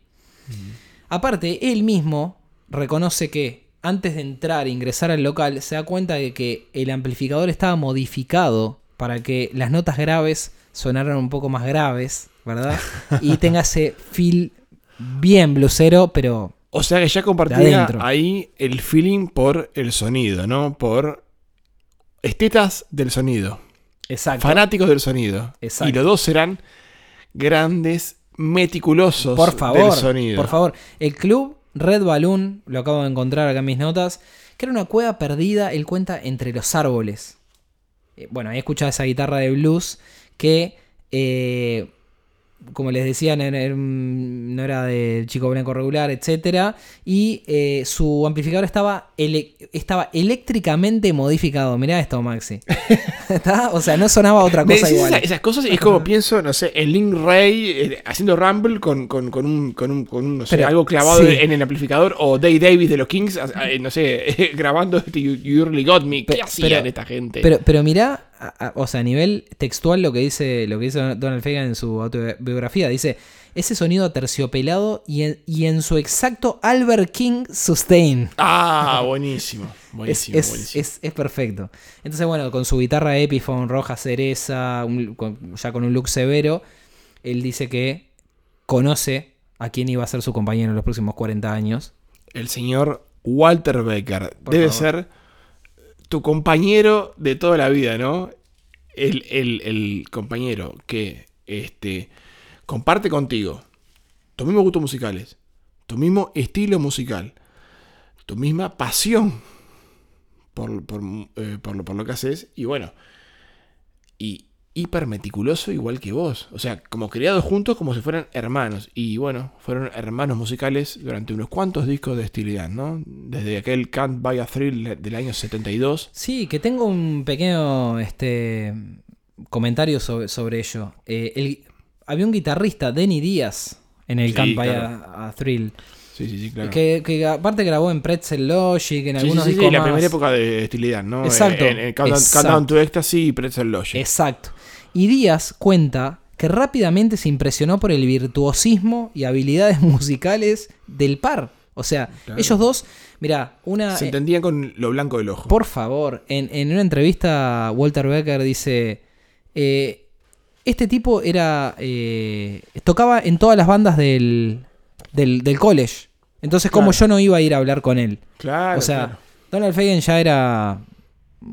Aparte, él mismo reconoce que antes de entrar e ingresar al local, se da cuenta de que el amplificador estaba modificado para que las notas graves sonaran un poco más graves, ¿verdad? Y *laughs* tenga ese feel bien blusero, pero O sea que ya compartía ahí el feeling por el sonido, ¿no? Por estetas del sonido, exacto. fanáticos del sonido. Exacto. Y los dos serán grandes, meticulosos Por favor, del sonido. por favor. El club Red Balloon, lo acabo de encontrar acá en mis notas, que era una cueva perdida, él cuenta, entre los árboles. Eh, Bueno, ahí escuchaba esa guitarra de blues que, eh, como les decía, no era, no de chico blanco regular, etc. Y eh, su amplificador estaba, ele- estaba eléctricamente modificado. Mirá esto, Maxi. *laughs* ¿Está? O sea, no sonaba otra cosa igual. esa- esas cosas y es como pienso, no sé, en Link Ray eh, haciendo Rumble con, con, con un, con un, con un, no sé, Pero, algo clavado sí. en el amplificador o Dave Davis de los Kings, a- no sé, *laughs* grabando este You, You Really Got Me. ¿Qué Pe- hacían pero- esta gente? Pero, pero mirá, a- a- o sea, a nivel textual lo que dice, lo que dice Donald Fagan en su autobiografía, dice ese sonido terciopelado y en, y en su exacto Albert King sustain. ah, *laughs* buenísimo. Es, Buenísimo, es- es- es perfecto. Entonces, bueno, con su guitarra Epiphone roja cereza, un- con- ya con un look severo, él dice que conoce a quién iba a ser su compañero en los próximos 40 años. El señor Walter Becker. Por Debe favor. ser tu compañero de toda la vida, ¿no? El, el- el compañero que este, comparte contigo tus mismos gustos musicales, tu mismo estilo musical, tu misma pasión por, por, eh, lo, por lo que haces y bueno, y hiper meticuloso igual que vos, o sea, como criados juntos como si fueran hermanos y bueno, fueron hermanos musicales durante unos cuantos discos de estilidad, ¿no? Desde aquel Can't Buy a Thrill del año 72. Sí, que tengo un pequeño este, comentario sobre, sobre ello. Eh, el- había un guitarrista, Denny Díaz, en el Sí, Camp by claro. a, a Thrill. Sí, sí, sí, claro. Que, que aparte grabó en Pretzel Logic, en Sí, sí, algunos sí, sí, discos la más. primera época de estilidad, ¿no? Exacto, En, en Countdown, exacto. Countdown to Ecstasy y Pretzel Logic. Exacto. Y Díaz cuenta que rápidamente se impresionó por el virtuosismo y habilidades *laughs* musicales del par. O sea, Claro. ellos dos, mira, una... Se entendían con lo blanco del ojo. Por favor, en, en una entrevista Walter Becker dice, eh, este tipo era, eh, tocaba en todas las bandas del, del, del college. Entonces, como Claro. yo no iba a ir a hablar con él? Claro, o sea, claro. Donald Fagen ya era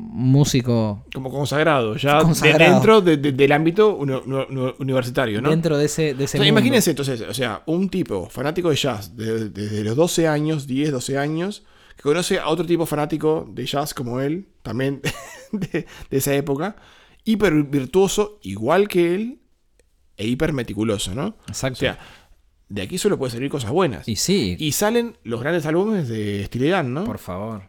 músico como consagrado, ya Consagrado. dentro de- de- del ámbito uni- uni- universitario, ¿no? dentro de ese, de ese O sea, mundo. imagínense entonces, o sea, un tipo fanático de jazz de- desde los 12 años, 10, 12 años, que conoce a otro tipo fanático de jazz como él, también *laughs* de, de esa época, hiper virtuoso, igual que él, e hiper meticuloso, ¿no? Exacto. O sea, de aquí solo puede salir cosas buenas. y sí, Y salen los grandes álbumes de Steely Dan, ¿no? por favor.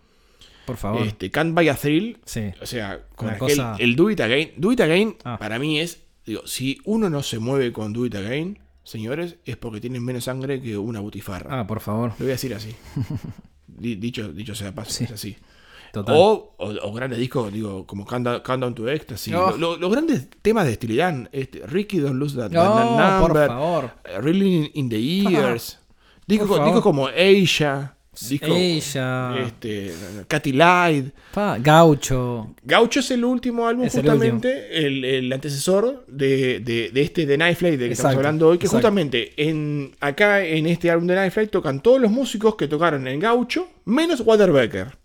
Por favor. Este, Can't Buy a Thrill, Sí. o sea, con Una aquel, cosa- el Do It Again. Do It Again Ah. para mí es, digo, si uno no se mueve con Do It Again, señores, es porque tienen menos sangre que una butifarra. Ah, por favor. Lo voy a decir así. *laughs* Di- dicho, dicho sea paso, Sí. es así. Total. O, o- o grandes discos, digo, como Countdown, to Ecstasy. Oh. Lo- lo- los grandes temas de Dan, este, Ricky Don't Lose That, No, that- that por Number, favor. eh, Really in, the Years. Discos Por co- favor. discos como Asia, disco, Ella. este, Katy Light. Pa, Gaucho. Gaucho es el último álbum, Es el justamente, el, el antecesor de, de- de este de Night Flight del que estamos hablando hoy, que exacto. justamente en, acá en este álbum de Night Flight tocan todos los músicos que tocaron en Gaucho, menos Walter Becker.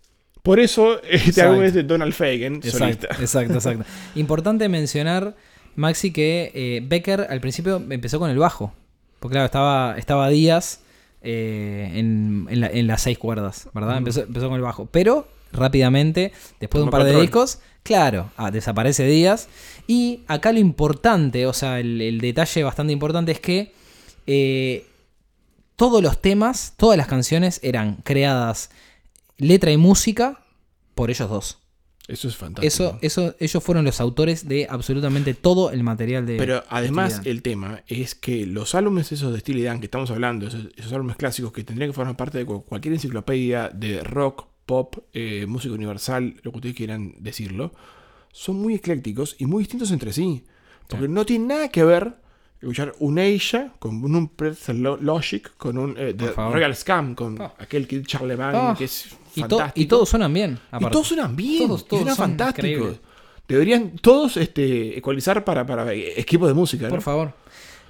Por eso este Exacto. álbum es de Donald Fagen, Exacto, solista. exacto, exacto. Importante mencionar, Maxi, que eh, Becker al principio empezó con el bajo. Porque claro, estaba, estaba Díaz eh, en, en la- en las seis cuerdas, ¿verdad? Empezó, empezó con el bajo. Pero rápidamente, después de un par de discos, claro, ah, desaparece Díaz. Y acá lo importante, o sea, el, el detalle bastante importante es que eh, todos los temas, todas las canciones eran creadas letra y música por ellos dos. Eso es fantástico. Eso, eso, ellos fueron los autores de absolutamente todo el material de. Pero además el tema es que los álbumes esos de Steely Dan que estamos hablando, esos, esos álbumes clásicos que tendrían que formar parte de cu- cualquier enciclopedia de rock, pop, eh, música universal, lo que ustedes quieran decirlo, son muy eclécticos y muy distintos entre sí. Porque no tiene nada que ver escuchar un Asia con un Pretzel Lo- Logic, con un eh, The. Royal Scam, con Ah. aquel Kid Charlemagne Ah, que es y, to- fantástico. y todos suenan bien. Y todos suenan bien, Todos- y suenan son fantásticos. increíbles. Deberían todos este, ecualizar para, para equipos de música. ¿no? Por favor.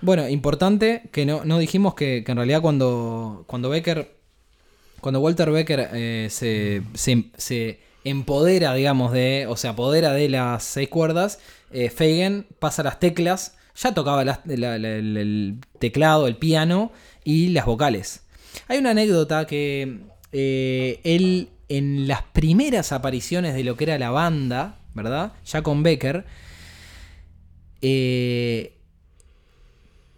Bueno, importante que no, no dijimos que, que en realidad cuando, cuando Becker, cuando Walter Becker eh, se, se, se empodera, digamos, de, o se apodera de las seis cuerdas, eh, Fagen pasa las teclas, ya tocaba la- la- el teclado, el piano y las vocales. Hay una anécdota que eh, él en las primeras apariciones de lo que era la banda, ¿verdad? Ya con Becker, eh,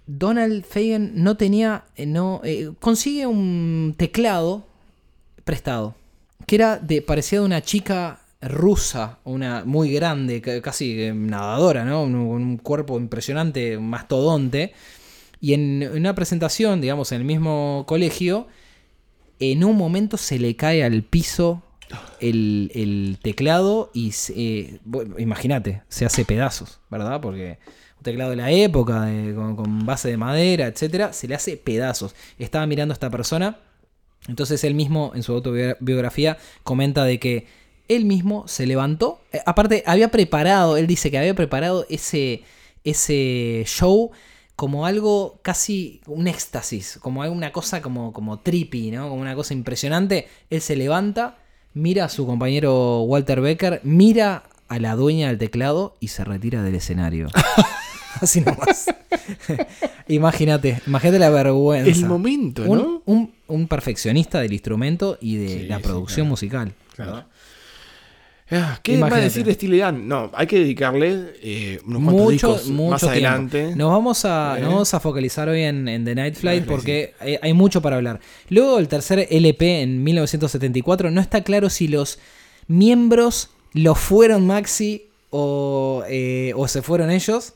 Donald Fagen no tenía, eh, no consigue un teclado prestado que era de parecía de una chica rusa, una muy grande, ca- casi nadadora, ¿no? Un, un cuerpo impresionante, mastodonte. Y en una presentación, digamos, en el mismo colegio, en un momento se le cae al piso el, el teclado y eh, imagínate, se hace pedazos, ¿verdad? Porque un teclado de la época, con base de madera, etcétera, se le hace pedazos. Estaba mirando a esta persona, entonces él mismo en su autobiografía comenta de que él mismo se levantó, eh, aparte había preparado, él dice que había preparado ese, ese show como algo casi un éxtasis, como una cosa como, como trippy, ¿no? Como una cosa impresionante. Él se levanta, mira a su compañero Walter Becker, mira a la dueña del teclado y se retira del escenario. *laughs* Así nomás. *laughs* imagínate, imagínate la vergüenza. El momento, ¿no? un- un perfeccionista del instrumento y de Sí, la sí, producción claro. musical. Claro. ¿Qué más Imagínate. decir de Steely Dan? No, hay que dedicarle eh, unos cuantos mucho, discos mucho más tiempo. adelante. Nos vamos a, Eh. nos vamos a focalizar hoy en, en The Night Flight porque hay, hay mucho para hablar. Luego el tercer LP en 1974, no está claro si los miembros lo fueron Maxi o, eh, o se fueron ellos.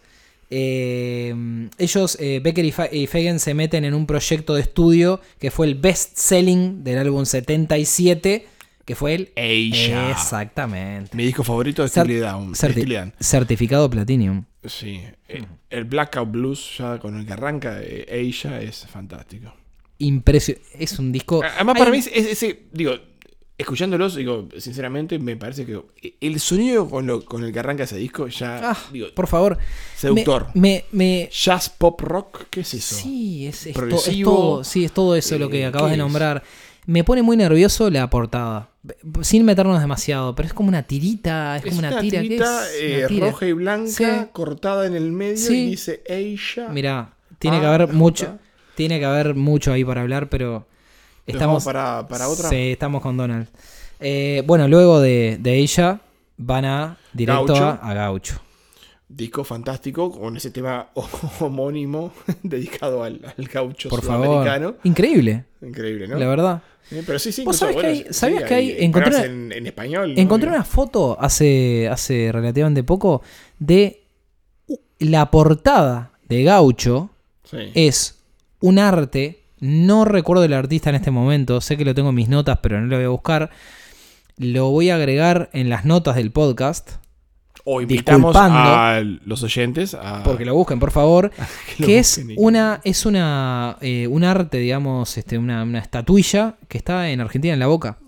Eh, ellos, eh, Becker y, Fa- y Fagan, se meten en un proyecto de estudio que fue el best selling del álbum 77, que fue el... Asia. Exactamente. Mi disco favorito de Cer- Steely Dan. de certi- Steely Dan. certificado Platinum. Sí. Eh, El Blackout Blues, ya con el que arranca eh, Asia, es fantástico. Impresionante. Es un disco. Además, Hay para mí, es, es- digo, escuchándolos, digo, sinceramente, me parece que el sonido con, lo, con el que arranca ese disco ya, Ah, digo, por favor. seductor. Me, me, me- Jazz pop rock, ¿qué es eso? Sí, es, es to- es Progresivo. todo, sí, es todo eso lo que Eh, acabas ¿qué de es? Me pone muy nervioso la portada. Sin meternos demasiado, pero es como una tirita, es, Es como una, una tira tirita, es eh, una tira. roja y blanca, Sí. cortada en el medio Sí. y dice Asia. Mira, tiene que Ah, haber mucho, tiene que haber mucho ahí para hablar, pero estamos para, para otra. Sí, estamos con Donald. Eh, bueno, luego de, de ella van a directo Gaucho. a, a Gaucho. Disco fantástico con ese tema *laughs* homónimo dedicado al, al gaucho Por favor. Increíble, Increíble, ¿no? la verdad. Eh, Pero sí, sí, ¿Vos sabés que hay- sí, sabías que hay- encontré una- en, en español. ¿no? Encontré una foto hace, hace relativamente poco de la portada de Gaucho. Sí. Es un arte, no recuerdo el artista en este momento, sé que lo tengo en mis notas, pero no lo voy a buscar. Lo voy a agregar en las notas del podcast, o invitamos a los oyentes a porque lo busquen, por favor. *laughs* que es y- una es una eh, un arte digamos este, una, una estatuilla que está en Argentina en la boca.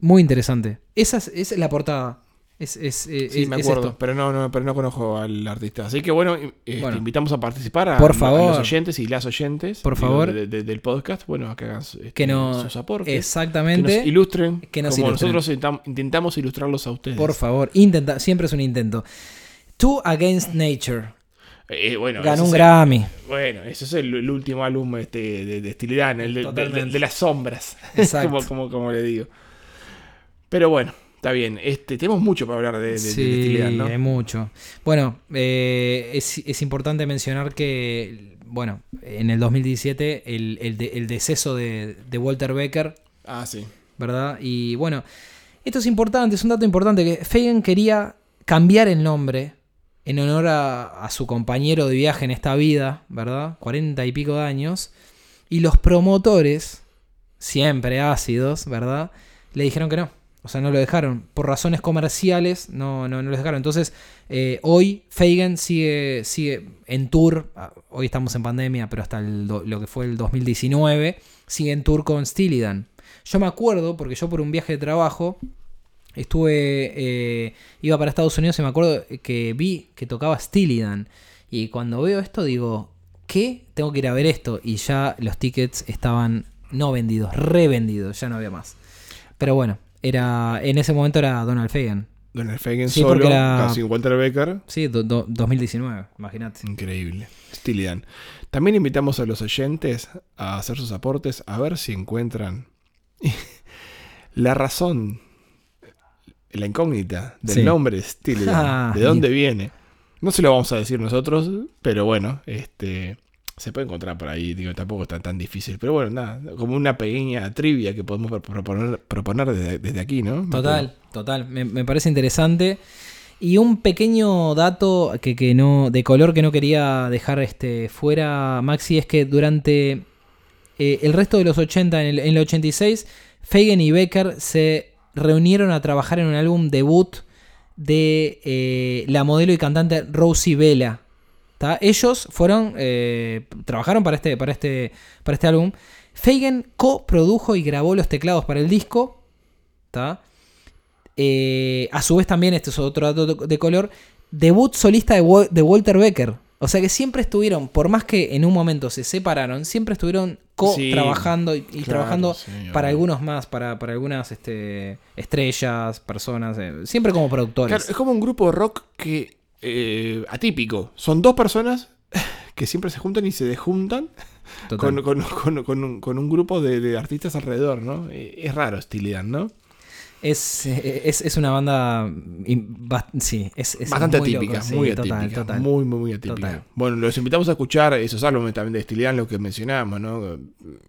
Muy interesante. Esa es, esa es la portada es, es, eh, Sí, me acuerdo, pero no, no, pero no conozco al artista. Así que bueno, este, Bueno. invitamos a participar a, Por a favor. los oyentes y las oyentes Por digo, favor. de- de- del podcast, bueno, a que hagan este, que no sus aportes. Que exactamente nos ilustren que nos como ilustren. nosotros intentam- intentamos ilustrarlos a ustedes. por favor intenta siempre es un intento Two Against Nature Eh, bueno, ganó un el- Grammy Bueno, ese es el, el último álbum este, de, de el de, las sombras, *laughs* Exacto. como, como, como le digo. Pero bueno, está bien. Este, tenemos mucho para hablar de, de, de sí, Dan, ¿no? hay mucho. Bueno, eh, es, es importante mencionar que, bueno, en el 2017 el, el, de- el deceso de, de Walter Becker, Ah, sí. ¿verdad? Y bueno, esto es importante, es un dato importante, que Fagan quería cambiar el nombre en honor a, a su compañero de viaje en esta vida, ¿verdad? Cuarenta y pico de años. Y los promotores, siempre ácidos, ¿verdad? Le dijeron que no. O sea, no lo dejaron. Por razones comerciales, no, no, no lo dejaron. Entonces, eh, hoy Fagan sigue, sigue en tour. Ah, Hoy estamos en pandemia, pero hasta lo que fue el 2019, sigue en tour con Steely Dan. Yo me acuerdo, porque yo por un viaje de trabajo estuve, eh, iba para Estados Unidos y me acuerdo que vi que tocaba Steely Dan. Y cuando veo esto digo, ¿qué? Tengo que ir a ver esto. Y ya los tickets estaban no vendidos, revendidos, ya no había más. Pero bueno, era en ese momento era Donald Fagan. Donald Fagan Sí, solo, era- casi Walter Becker. Sí, do- do- 2019, imagínate. Increíble. Steely Dan. También invitamos a los oyentes a hacer sus aportes a ver si encuentran *laughs* la razón, la incógnita del Sí. nombre Dan. Ah, *laughs* ¿De dónde viene? No se lo vamos a decir nosotros, pero bueno, este se puede encontrar por ahí, digo, tampoco está tan difícil. Pero bueno, nada, como una pequeña trivia que podemos pro- proponer, proponer desde, desde aquí, ¿no? Total, total. Me, me parece interesante. Y un pequeño dato que, que no, de color que no quería dejar este, fuera, Maxi, es que durante eh, el resto de los 80, en el, en el 86, Fagan y Becker se reunieron a trabajar en un álbum debut de eh, la modelo y cantante Rosie Vela. ¿Tá? Ellos fueron, eh, trabajaron para este, para, este, para este álbum. Fagan coprodujo y grabó los teclados para el disco. ¿tá? Eh, a su vez también, este es otro dato de color, debut solista de, de Walter Becker. O sea que siempre estuvieron, por más que en un momento se separaron, siempre estuvieron co-trabajando y, y claro, trabajando sí, para algunos más, para, para algunas este, estrellas, personas, eh, siempre como productores. Claro, es como un grupo de rock que eh, atípico. Son dos personas que siempre se juntan y se desjuntan con, con- con- con un, con un grupo de, de artistas alrededor, ¿no? Eh, Es raro Steely Dan, ¿no? Es, es, es una banda. sí, es, es Bastante atípica, loco, sí, muy atípica. total. Muy, muy, muy atípica. Total. Bueno, los invitamos a escuchar esos álbumes también de Steely Dan, lo que mencionamos, ¿no?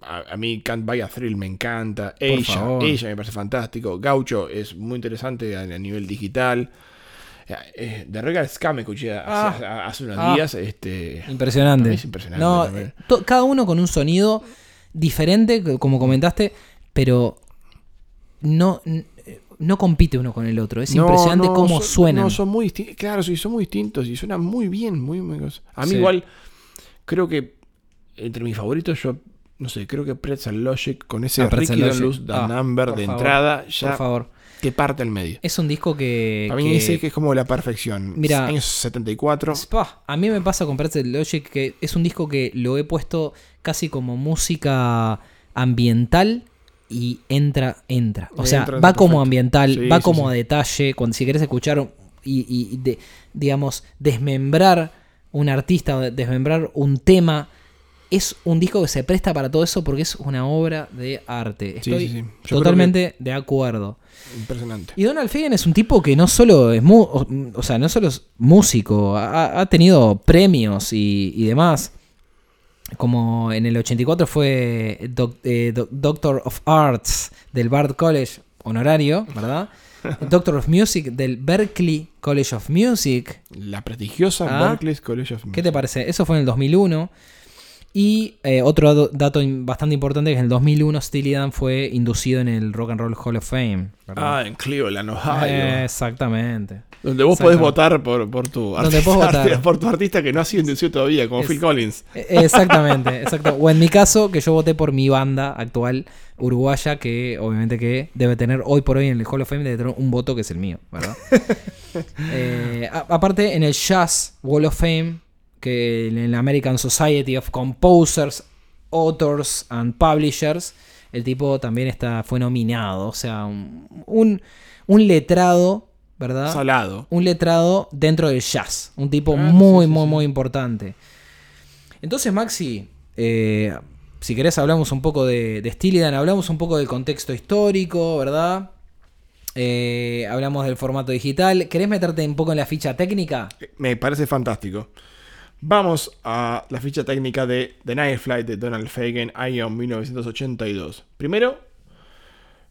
A, a mí Can't Buy a Thrill me encanta. Ella, favor. ella me parece fantástico. Gaucho es muy interesante a, a nivel digital. De Regal Ska me escuché hace, hace unos Ah. días. Este, Impresionante. Es impresionante No, eh, to- cada uno con un sonido diferente, como comentaste, pero no, eh, no compite uno con el otro. Es No, impresionante no, cómo son- suenan. No, son muy distintos. Claro, sí, son muy distintos y suenan muy bien. Muy, muy. A mí Sí. igual, creo que entre mis favoritos, yo no sé, creo que Pretzel Logic con ese Ah, Ricky Don't Logic. Lose the Ah, Number por de favor, entrada, Por ya favor. Te parte al medio. Es un disco que. Para mí que- ese que es como la perfección. Mira, años 74. Spa, a mí me pasa con Pretzel Logic que es un disco que lo he puesto casi como música ambiental y entra, entra. O sea, Entra, va como perfecto. ambiental, Sí, va sí, como sí. a detalle. Cuando si querés escuchar y, y- de- digamos, desmembrar un artista, o desmembrar un tema. Es un disco que se presta para todo eso porque es una obra de arte. Sí, Estoy sí, sí. Creo totalmente de acuerdo. Impresionante. Y Donald Fagen es un tipo que no solo es mu- o, o sea, no solo es músico, ha, ha tenido premios y, y demás. Como en el 84 fue doc- eh, doc- Doctor of Arts del Bard College honorario, ¿verdad? *laughs* Doctor of Music del Berklee College of Music. La prestigiosa Ah. Berklee College of ¿Qué Music. te parece? Eso fue en el 2001. Y eh, otro dato- bastante importante es que en el 2001 Steely Dan fue inducido en el Rock and Roll Hall of Fame. ¿verdad? Ah, en Cleveland, Ohio. Eh, exactamente. donde vos podés votar por, por tu Donde artista, votar. *laughs* por tu artista que no ha sido inducido todavía, como Es- Phil Collins. Eh, Exactamente, exacto. O en mi caso, que yo voté por mi banda actual uruguaya, que obviamente que debe tener hoy por hoy en el Hall of Fame debe tener un voto que es el mío, ¿verdad? *laughs* Eh, a- aparte, en el Jazz Wall of Fame, que en el American Society of Composers, Authors and Publishers, el tipo también está, fue nominado. O sea, un, un, un letrado, ¿verdad? Salado. un letrado dentro del jazz. Un tipo Ah, muy, sí, sí, muy, sí. muy importante. Entonces, Maxi, eh, si querés hablamos un poco de, de Steely Dan, hablamos un poco del contexto histórico, ¿verdad? Eh, hablamos del formato digital. ¿Querés meterte un poco en la ficha técnica? Me parece fantástico. Vamos a la ficha técnica de The Night Flight de Donald Fagen, año 1982. Primero,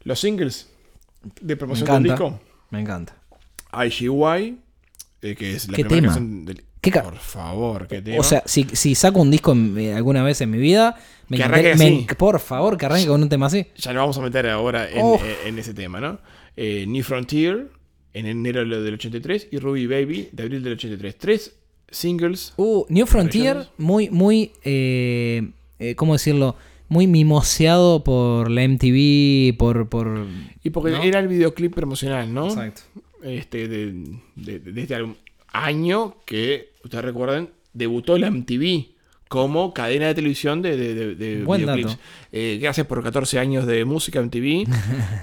los singles de promoción del disco. Me encanta. IGY, eh, que es la ¿Qué primera tema? canción del... ¿Qué ca- Por favor, qué tema. O sea, si, si saco un disco en- eh, alguna vez en mi vida, me Que arranque me por favor, que arranque con un tema así. ya nos vamos a meter ahora en, eh, en ese tema, ¿no? Eh, New Frontier, en enero del 83, y Ruby Baby, de abril del 83. Tres singles. Uh, New Frontier, muy, muy, eh, eh, ¿cómo decirlo? Muy mimoseado por la MTV, por... por Y porque ¿No? era el videoclip promocional, ¿no? Exacto. este, de, de- de este álbum. año que, ustedes recuerden, debutó la MTV como cadena de televisión de, de, de- videoclips. Eh, gracias por 14 años de música MTV,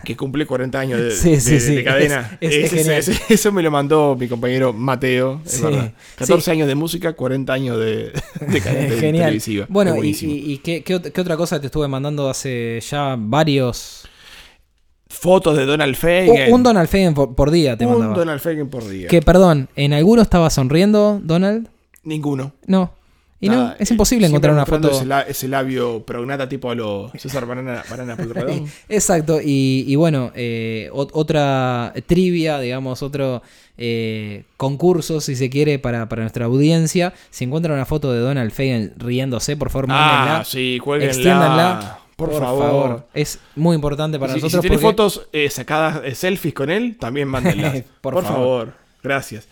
que cumple 40 años de, *laughs* Sí, de- sí, de- sí. de cadena. Es- es eso me lo mandó mi compañero Mateo, es verdad. 14 sí. años de música, 40 años de, *laughs* de cadena televisiva. Bueno, y, buenísimo. y- y qué, qué ot- qué otra cosa te estuve mandando hace ya varios... Fotos de Donald Fagen. Un, Donald Fagen por, por día te Un mandaba. Donald Fagen por día. Que, perdón, ¿en alguno estaba sonriendo, Donald? Ninguno. No. Y no, es eh, imposible encontrar una foto... Ese, la- ese labio prognata tipo a lo César Banana, Banana. *laughs* Exacto, y, y bueno, eh, ot- otra trivia, digamos, otro eh, concurso, si se quiere, para, para nuestra audiencia. Si encuentran una foto de Donald Fagan riéndose, por favor, mándenla. Ah, sí, extiéndanla. Por, favor. Es muy importante para si, nosotros. si porque- fotos eh, sacadas, selfies con él, también mándenlas. *laughs* Por por, favor. favor. Gracias.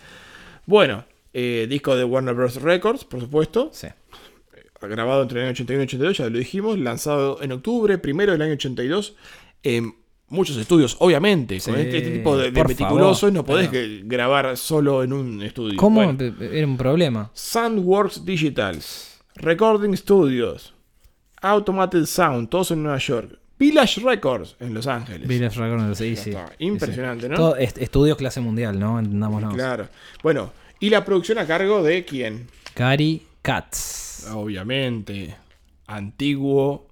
Bueno, eh, disco de Warner Bros. Records, por supuesto. Sí. Grabado entre el año 81 y 82, ya lo dijimos. Lanzado en octubre, primero del año 82. En muchos estudios, obviamente. Con Sí, este, este tipo de, de por meticuloso favor, no podés grabar solo en un estudio. ¿Cómo? Bueno, Era un problema. Soundworks Digital, Recording Studios, Automated Sound, todos en Nueva York. Village Records en Los Ángeles. Village Records, sí, sí. Impresionante, ¿no? Todo est- estudios clase mundial, ¿no? Entendámonos. Claro. Bueno, y la producción a cargo de quién? Gary Katz. Obviamente, antiguo,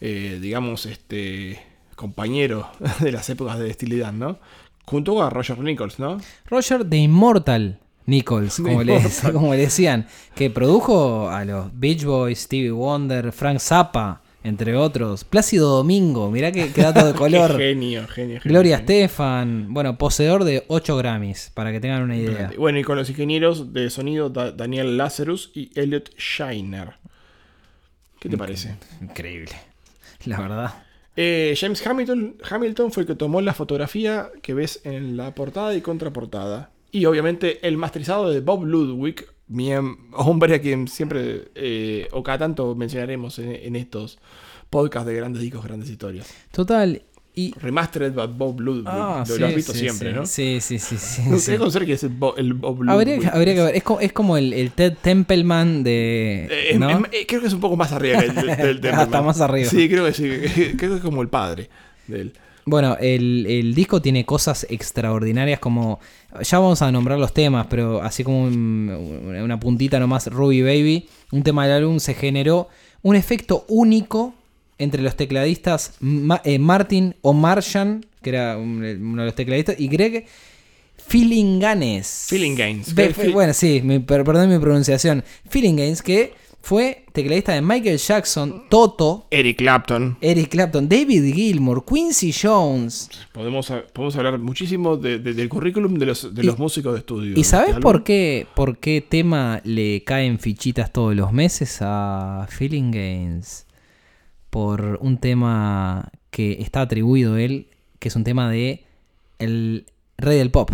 eh, digamos, este compañero *laughs* de las épocas de Estilidad, ¿no? Junto a Roger Nichols, ¿no? Roger de Immortal Nichols, *laughs* como, The le, Immortal. *laughs* como le decían, que produjo a los Beach Boys, Stevie Wonder, Frank Zappa, entre otros. Plácido Domingo, mirá qué, qué dato de *laughs* *laughs* color. genio, genio, genio. Gloria. Estefan, bueno, poseedor de 8 Grammys, para que tengan una idea. Bueno, y con los ingenieros de sonido Da- Daniel Lazarus y Elliot Shiner. ¿Qué te parece? Increíble, la verdad. Eh, James Hamilton, Hamilton fue el que tomó la fotografía que ves en la portada y contraportada. Y obviamente el masterizado de Bob Ludwig, mi em- hombre a quien siempre eh, o cada tanto mencionaremos en, en estos podcasts de grandes discos, grandes historias. Total, y... Remastered by Bob Ludwig. Ah, lo, sí, lo has visto sí, siempre, sí. ¿no? Sí, sí, sí. sí, No sí. sé conocer que es el, Bo- el Bob Ludwig. Habría, que- habría que ver, es como, es como el, el Ted Templeman de... Eh, es- ¿no? es- eh, creo que es un poco más arriba que el del, *laughs* del Hasta Templeman. más arriba. Sí, creo que sí. *laughs* Creo que es como el padre del. Bueno, el, el disco tiene cosas extraordinarias como... Ya vamos a nombrar los temas, pero así como un- una puntita nomás, Ruby Baby, un tema del álbum se generó un efecto único entre los tecladistas Ma- eh, Martin o Martian, que era un- uno de los tecladistas, y Greg. Feelinganes. Be- Que fi- bueno, sí, mi- per- perdón mi pronunciación. Feelinganes, que fue tecladista de Michael Jackson, Toto, Eric Clapton. Eric Clapton, David Gilmour, Quincy Jones. Podemos, podemos hablar muchísimo de- de- del currículum de los, de los Y- músicos de estudio. ¿Y sabes Este por álbum. qué, por qué tema le caen fichitas todos los meses a Feeling Games? Por un tema que está atribuido a él, que es un tema de el rey del pop.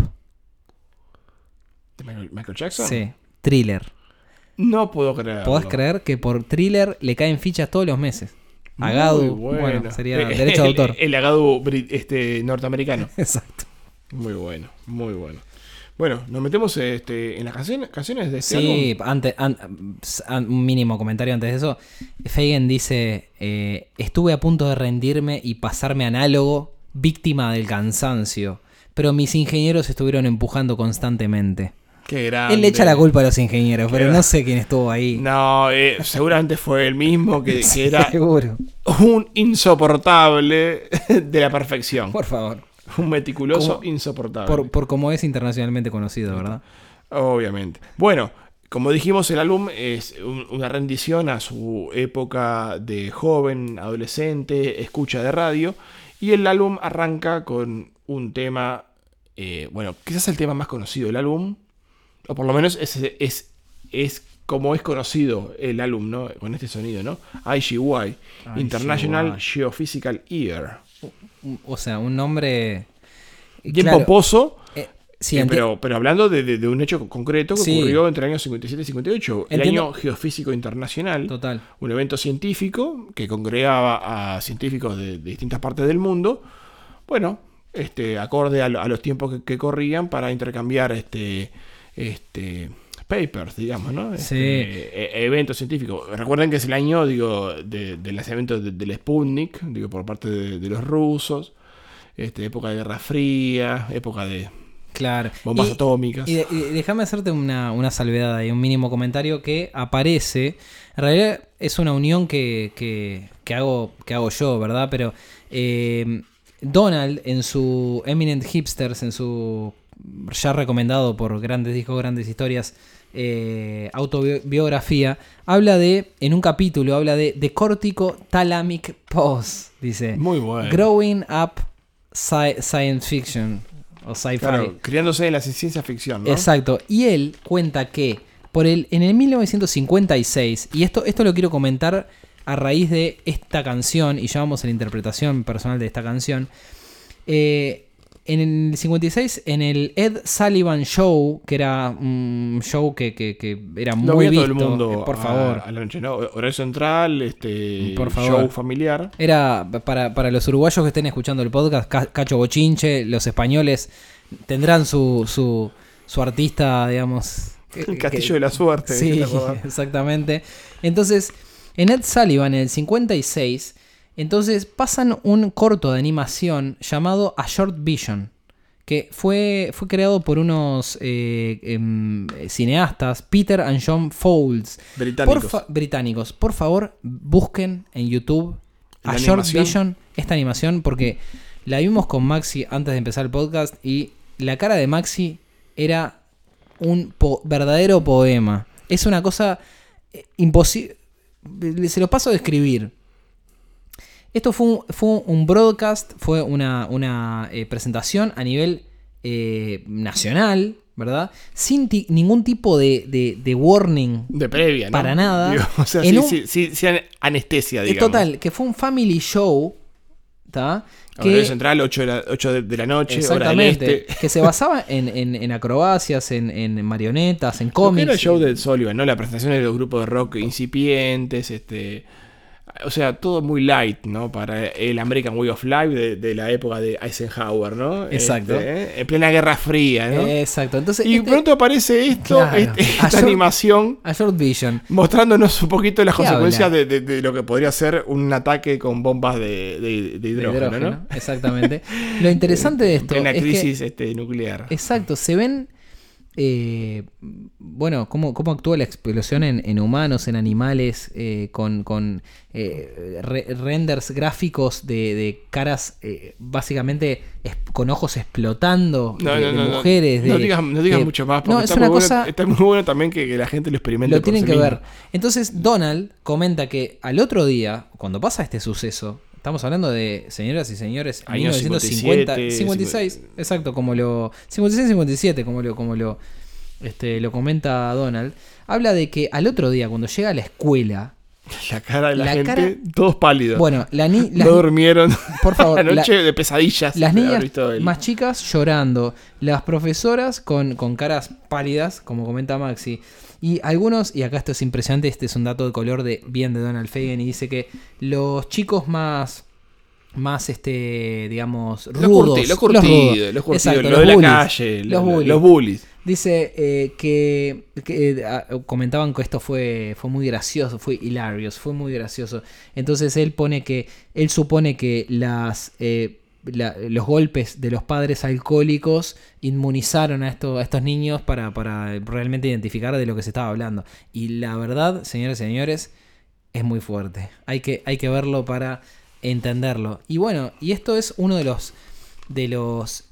¿De Michael, Michael Jackson? Sí, Thriller. No puedo creer. ¿Podés creer que por Thriller le caen fichas todos los meses? Agadu, bueno. sería derecho de el- autor. El, Agadu bri- este, norteamericano. *laughs* Exacto. Muy bueno, muy bueno. Bueno, nos metemos este, en las canciones, canciones de este Sí, antes, an- an- un mínimo comentario antes de eso. Fagan dice, eh, estuve a punto de rendirme y pasarme análogo, víctima del cansancio, pero mis ingenieros estuvieron empujando constantemente. Qué grande. Él le echa la culpa a los ingenieros, pero no sé quién estuvo ahí. No, eh, seguramente fue el mismo que, *laughs* que era Seguro. un insoportable de la perfección. Por favor. Un meticuloso Como- insoportable. Por, por como es internacionalmente conocido, ¿verdad? Obviamente. Bueno, como dijimos, el álbum es un- una rendición a su época de joven, adolescente, escucha de radio. Y el álbum arranca con un tema, eh, bueno, quizás el tema más conocido del álbum, o por lo menos es, es, es como es conocido el álbum, ¿no? Con este sonido, ¿no? IGY, International Geophysical Year. O sea, un nombre... Bien claro, pomposo, eh, sí, Eh, pero, pero hablando de, de- de un hecho concreto que Sí. ocurrió entre el año 57 y 58, el Entiendo. año geofísico internacional, Total. un evento científico que congregaba a científicos de, de distintas partes del mundo, bueno, este, acorde a los tiempos que, que corrían para intercambiar este, este, papers, digamos, ¿no? Este, Sí. e- eventos científicos. Recuerden que es el año, digo, de- del lanzamiento de- del Sputnik, digo, por parte de, de los rusos, este, época de Guerra Fría, época de Claro. bombas Y- atómicas. Y, de- y déjame hacerte una, una salvedad ahí, un mínimo comentario que aparece. En realidad es una unión que, que- que hago, que hago yo, ¿verdad? Pero eh, Donald en su Eminent Hipsters, en su ya recomendado por grandes discos, grandes historias, eh, autobiografía, habla de, en un capítulo, habla de The Cortico Thalamic Pause, dice. Muy bueno. Growing Up sci- Science Fiction. O sci-fi. Claro, criándose en la ciencia ficción, ¿no? Exacto. Y él cuenta que por el, en el 1956, y esto, esto lo quiero comentar a raíz de esta canción, y ya vamos a la interpretación personal de esta canción, eh, en el 56, en el Ed Sullivan Show, que era un show que, que- que era Lo muy veía visto, todo el mundo eh, por favor. a la noche, ¿no? Horario central, este Por favor. show familiar. Era para, para los uruguayos que estén escuchando el podcast, Ca- Cacho Bochinche, los españoles tendrán su, su, su artista, digamos. *laughs* El castillo que- de la suerte. Sí, *laughs* exactamente. Entonces, en Ed Sullivan, en el 56, entonces pasan un corto de animación llamado A Short Vision, que fue, fue creado por unos eh, em, cineastas, Peter and John Fowles. Británicos. Por fa- británicos. Por favor, busquen en YouTube A Short animación. Vision, esta animación, porque la vimos con Maxi antes de empezar el podcast y la cara de Maxi era un po- verdadero poema. Es una cosa imposible. Se lo paso a describir. Esto fue un, fue un broadcast, fue una, una, eh, presentación a nivel eh, nacional, ¿verdad? Sin ti- ningún tipo de, de- de warning. De previa, ¿no? Para nada. Digo, o sea, En sí, un- sí, sí, sí, anestesia, Eh, digamos. total, que fue un family show, ¿tá? Horario Que, central, 8 de la, 8 de, la noche, hora del este. que se *laughs* basaba en, en- en acrobacias, en, en marionetas, en cómics. era el show de Sullivan, ¿no? La presentación de los grupos de rock incipientes, este... O sea, todo muy light, ¿no? Para el American Way of Life de, de la época de Eisenhower, ¿no? Exacto. Este, ¿eh? En plena Guerra Fría, ¿no? Exacto, entonces y este- pronto aparece esto, Claro. este- esta A short- animación, a Short Vision. mostrándonos un poquito las ¿Qué consecuencias de, de- de lo que podría ser un ataque con bombas de, hidrógeno, hidrógeno, ¿no? Exactamente. Lo interesante de *laughs* esto En la es que crisis nuclear. Exacto, se ven. Eh, bueno, cómo, cómo actúa la explosión en, en humanos, en animales, eh, con, con eh, re- renders gráficos de, de caras básicamente con ojos explotando No, de, no, no, mujeres. No de- digas, mucho más, porque No, es está, una muy cosa. bueno, está muy bueno también que, que la gente lo experimente. Lo por tienen sí que ver. Entonces, Donald comenta que al otro día, cuando pasa este suceso, estamos hablando de, señoras y señores, Años 1950, 57, 56, exacto, como lo. 56-57, como lo, como lo, este, lo comenta Donald. Habla de que al otro día, cuando llega a la escuela, La cara de la, La gente, cara- todos pálidos. bueno, la ni- las, no durmieron. por favor, la *laughs* la- noche de pesadillas. las niñas más chicas llorando, las profesoras con, con caras pálidas, como comenta Maxi. Y algunos, y acá esto es impresionante, este es un dato de color de bien de Donald Fagan, y dice que los chicos más, más este, digamos, Los rudos, los los curtidos, rudos, los curtidos, exacto, los de la calle, los lo- bullies. los bullies. Dice eh, que, que, ah, comentaban que esto fue, fue muy gracioso, fue hilarious, fue muy gracioso. Entonces él pone que, él supone que las, eh, la- los golpes de los padres alcohólicos inmunizaron a, esto- a estos niños para, para realmente identificar de lo que se estaba hablando. Y la verdad, señores y señores, es muy fuerte. Hay que, hay que verlo para entenderlo. Y bueno, y esto es uno de los, de los,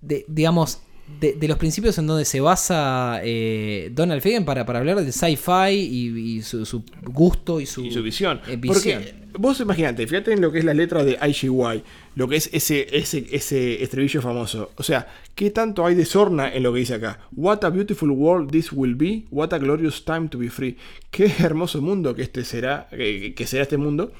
de- digamos, de, de los principios en donde se basa eh, Donald Fagan para, para hablar de sci-fi y, y su, su gusto y su, y su visión. eh, visión. Porque vos imaginate, fíjate en lo que es la letra de IGY, lo que es ese, ese, ese estribillo famoso. O sea, ¿qué tanto hay de sorna en lo que dice acá? What a beautiful world this will be, what a glorious time to be free. Qué hermoso mundo que este será, que, que será este mundo.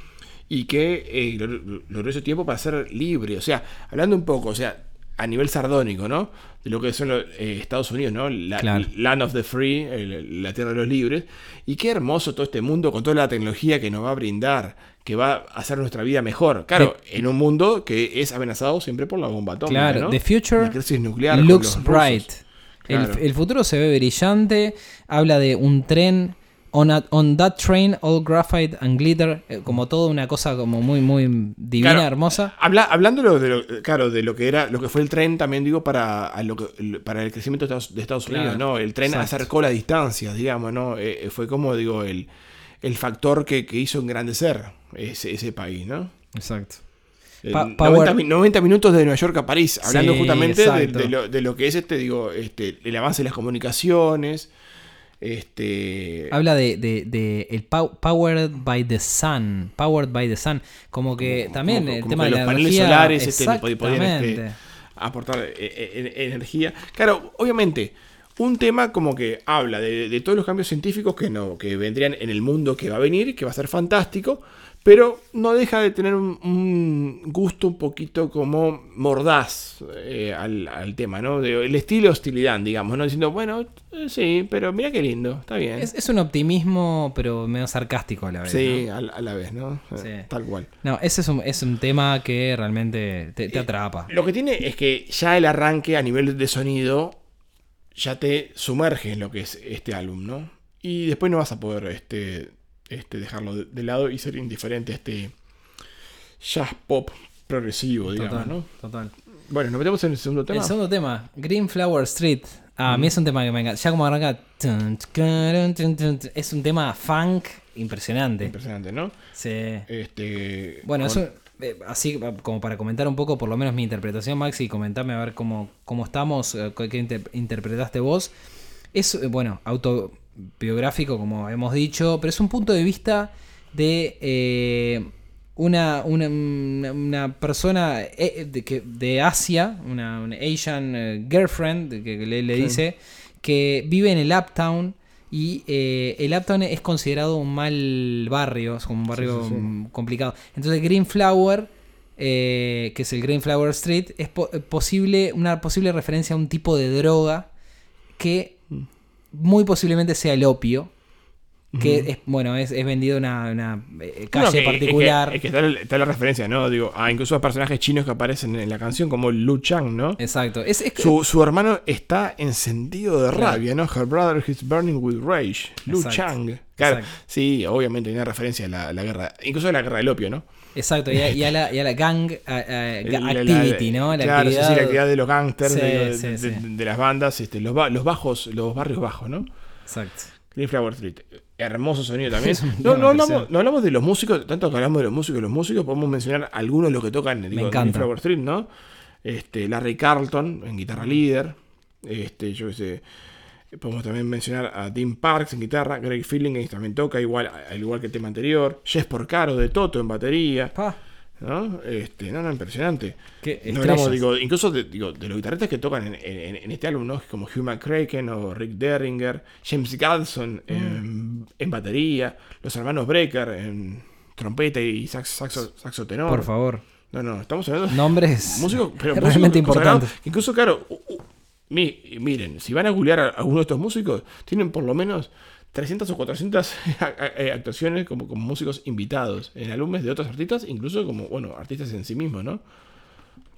Y qué eh, glor- glorioso tiempo para ser libre. O sea, hablando un poco, o sea, a nivel sardónico, ¿no? De lo que son los, eh, Estados Unidos, ¿no? La, Claro. Land of the Free, el- la tierra de los libres. Y qué hermoso todo este mundo con toda la tecnología que nos va a brindar, que va a hacer nuestra vida mejor. Claro, en un mundo que es amenazado siempre por la bomba atómica. Claro, ¿no? the future La crisis nuclear. looks bright. El, Claro. el futuro se ve brillante. Habla de un tren. On, a- on that train, all graphite and glitter. eh, como toda una cosa como muy, muy divina, Claro, hermosa. Habla, hablando de lo, claro, de lo que era, lo que fue el tren, también digo para, a lo que- para el crecimiento de Estados, de Estados Unidos, ¿no? El tren exacto. acercó las distancias, digamos, ¿no? Eh, eh, fue como digo el, el factor que, que hizo engrandecer ese, ese país, ¿no? Exacto. Pa- 90, power- mi- 90 minutos de Nueva York a París, hablando Sí, justamente de, de lo, de lo que es este, digo, este, el avance de las comunicaciones. Este. Habla de, de- el pow- Powered by the Sun. Powered by the Sun. Como que como- también como- el como tema de los la paneles energía, solares este, podían este, aportar eh, eh, energía. Claro, obviamente, un tema como que habla de, de todos los cambios científicos que no, que vendrían en el mundo que va a venir, que va a ser fantástico, Pero no deja de tener un, un gusto un poquito como mordaz eh, al, al tema, ¿no? De- el estilo hostilidad, digamos, ¿no? Diciendo, bueno, eh, sí, pero mira qué lindo, está bien. Es, es un optimismo, pero medio sarcástico a la vez. sí, ¿no? a, la- a la vez, ¿no? Eh, Sí. Tal cual. No, ese es un, es un tema que realmente te, te Eh, atrapa. Lo que tiene es que ya el arranque a nivel de sonido ya te sumerge en lo que es este álbum, ¿no? Y después no vas a poder este, este, dejarlo de, de lado y ser indiferente a este jazz pop progresivo, digamos, Total, ¿no? total. Bueno, nos metemos en el segundo tema. El segundo tema, Green Flower Street. Ah, A mí es un tema que me encanta. Ya como arranca. Es un tema funk impresionante. Impresionante, ¿no? Sí. Este, Bueno, con- eso, eh, así eh, como para comentar un poco, por lo menos mi interpretación, Maxi, y comentarme a ver cómo, cómo estamos, eh, qué inter- interpretaste vos. Es, eh, bueno, autobiográfico, como hemos dicho, pero es un punto de vista de eh, una, una, persona eh, de, que- de Asia, una, una Asian eh, girlfriend, que, le, dice, que vive en el Uptown. Y eh, el Uptown es considerado un mal barrio, es como un barrio sí, sí. complicado. Entonces Green Flower, eh, que es el Green Flower Street, es po- posible, una posible referencia a un tipo de droga que muy posiblemente sea el opio. Que es, bueno, es, es vendido en una, una, eh, calle No, que- es que- particular. Es que, está, está la referencia, ¿no? Digo, a incluso a personajes chinos que aparecen en la canción, como Lu Chang, ¿no? Exacto. Es, es que- Su, su hermano está encendido de Claro. rabia, ¿no? Her brother is burning with rage. Lu Exacto. Chang. Claro, Exacto. sí, obviamente hay una referencia a la, a la guerra, incluso a la guerra del opio, ¿no? Exacto, y a, y a la, y a la gang a- *laughs* activity, ¿no? La claro, sí, sí, actividad, la actividad de los gangsters, Sí, de, de- sí, de- sí. de las bandas, este, los, ba- los bajos, los barrios bajos, ¿no? Exacto. Green Flower Street. Hermoso sonido también. *laughs* No, no, hablamos, no hablamos de los músicos, tanto que hablamos de los músicos, los músicos, podemos mencionar algunos de los que tocan digo, Green encanta. Flower Street, ¿no? Este, Larry Carlton en guitarra líder. Este, yo qué sé. Podemos también mencionar a Dean Parks en guitarra, Greg Feeling también toca, igual, al igual que el tema anterior. Jess Porcaro de Toto en batería. ¿no? Este, no, no, impresionante. No hablamos, digo, incluso de, digo, de los guitarristas que tocan en, en- en este álbum, ¿no? Como Hugh McCracken o Rick Derringer, James Gadson en, en batería, los hermanos Brecker en trompeta y sax- saxo, saxo tenor. Por favor. No, no, estamos hablando de Nombres músicos, pero *laughs* realmente músicos importantes. Incluso, claro, miren, si van a googlear a alguno de estos músicos, tienen por lo menos 300 o 400 *laughs* a- a- eh, actuaciones como, como músicos invitados en álbumes de otros artistas, incluso como, bueno, artistas en sí mismos, ¿no?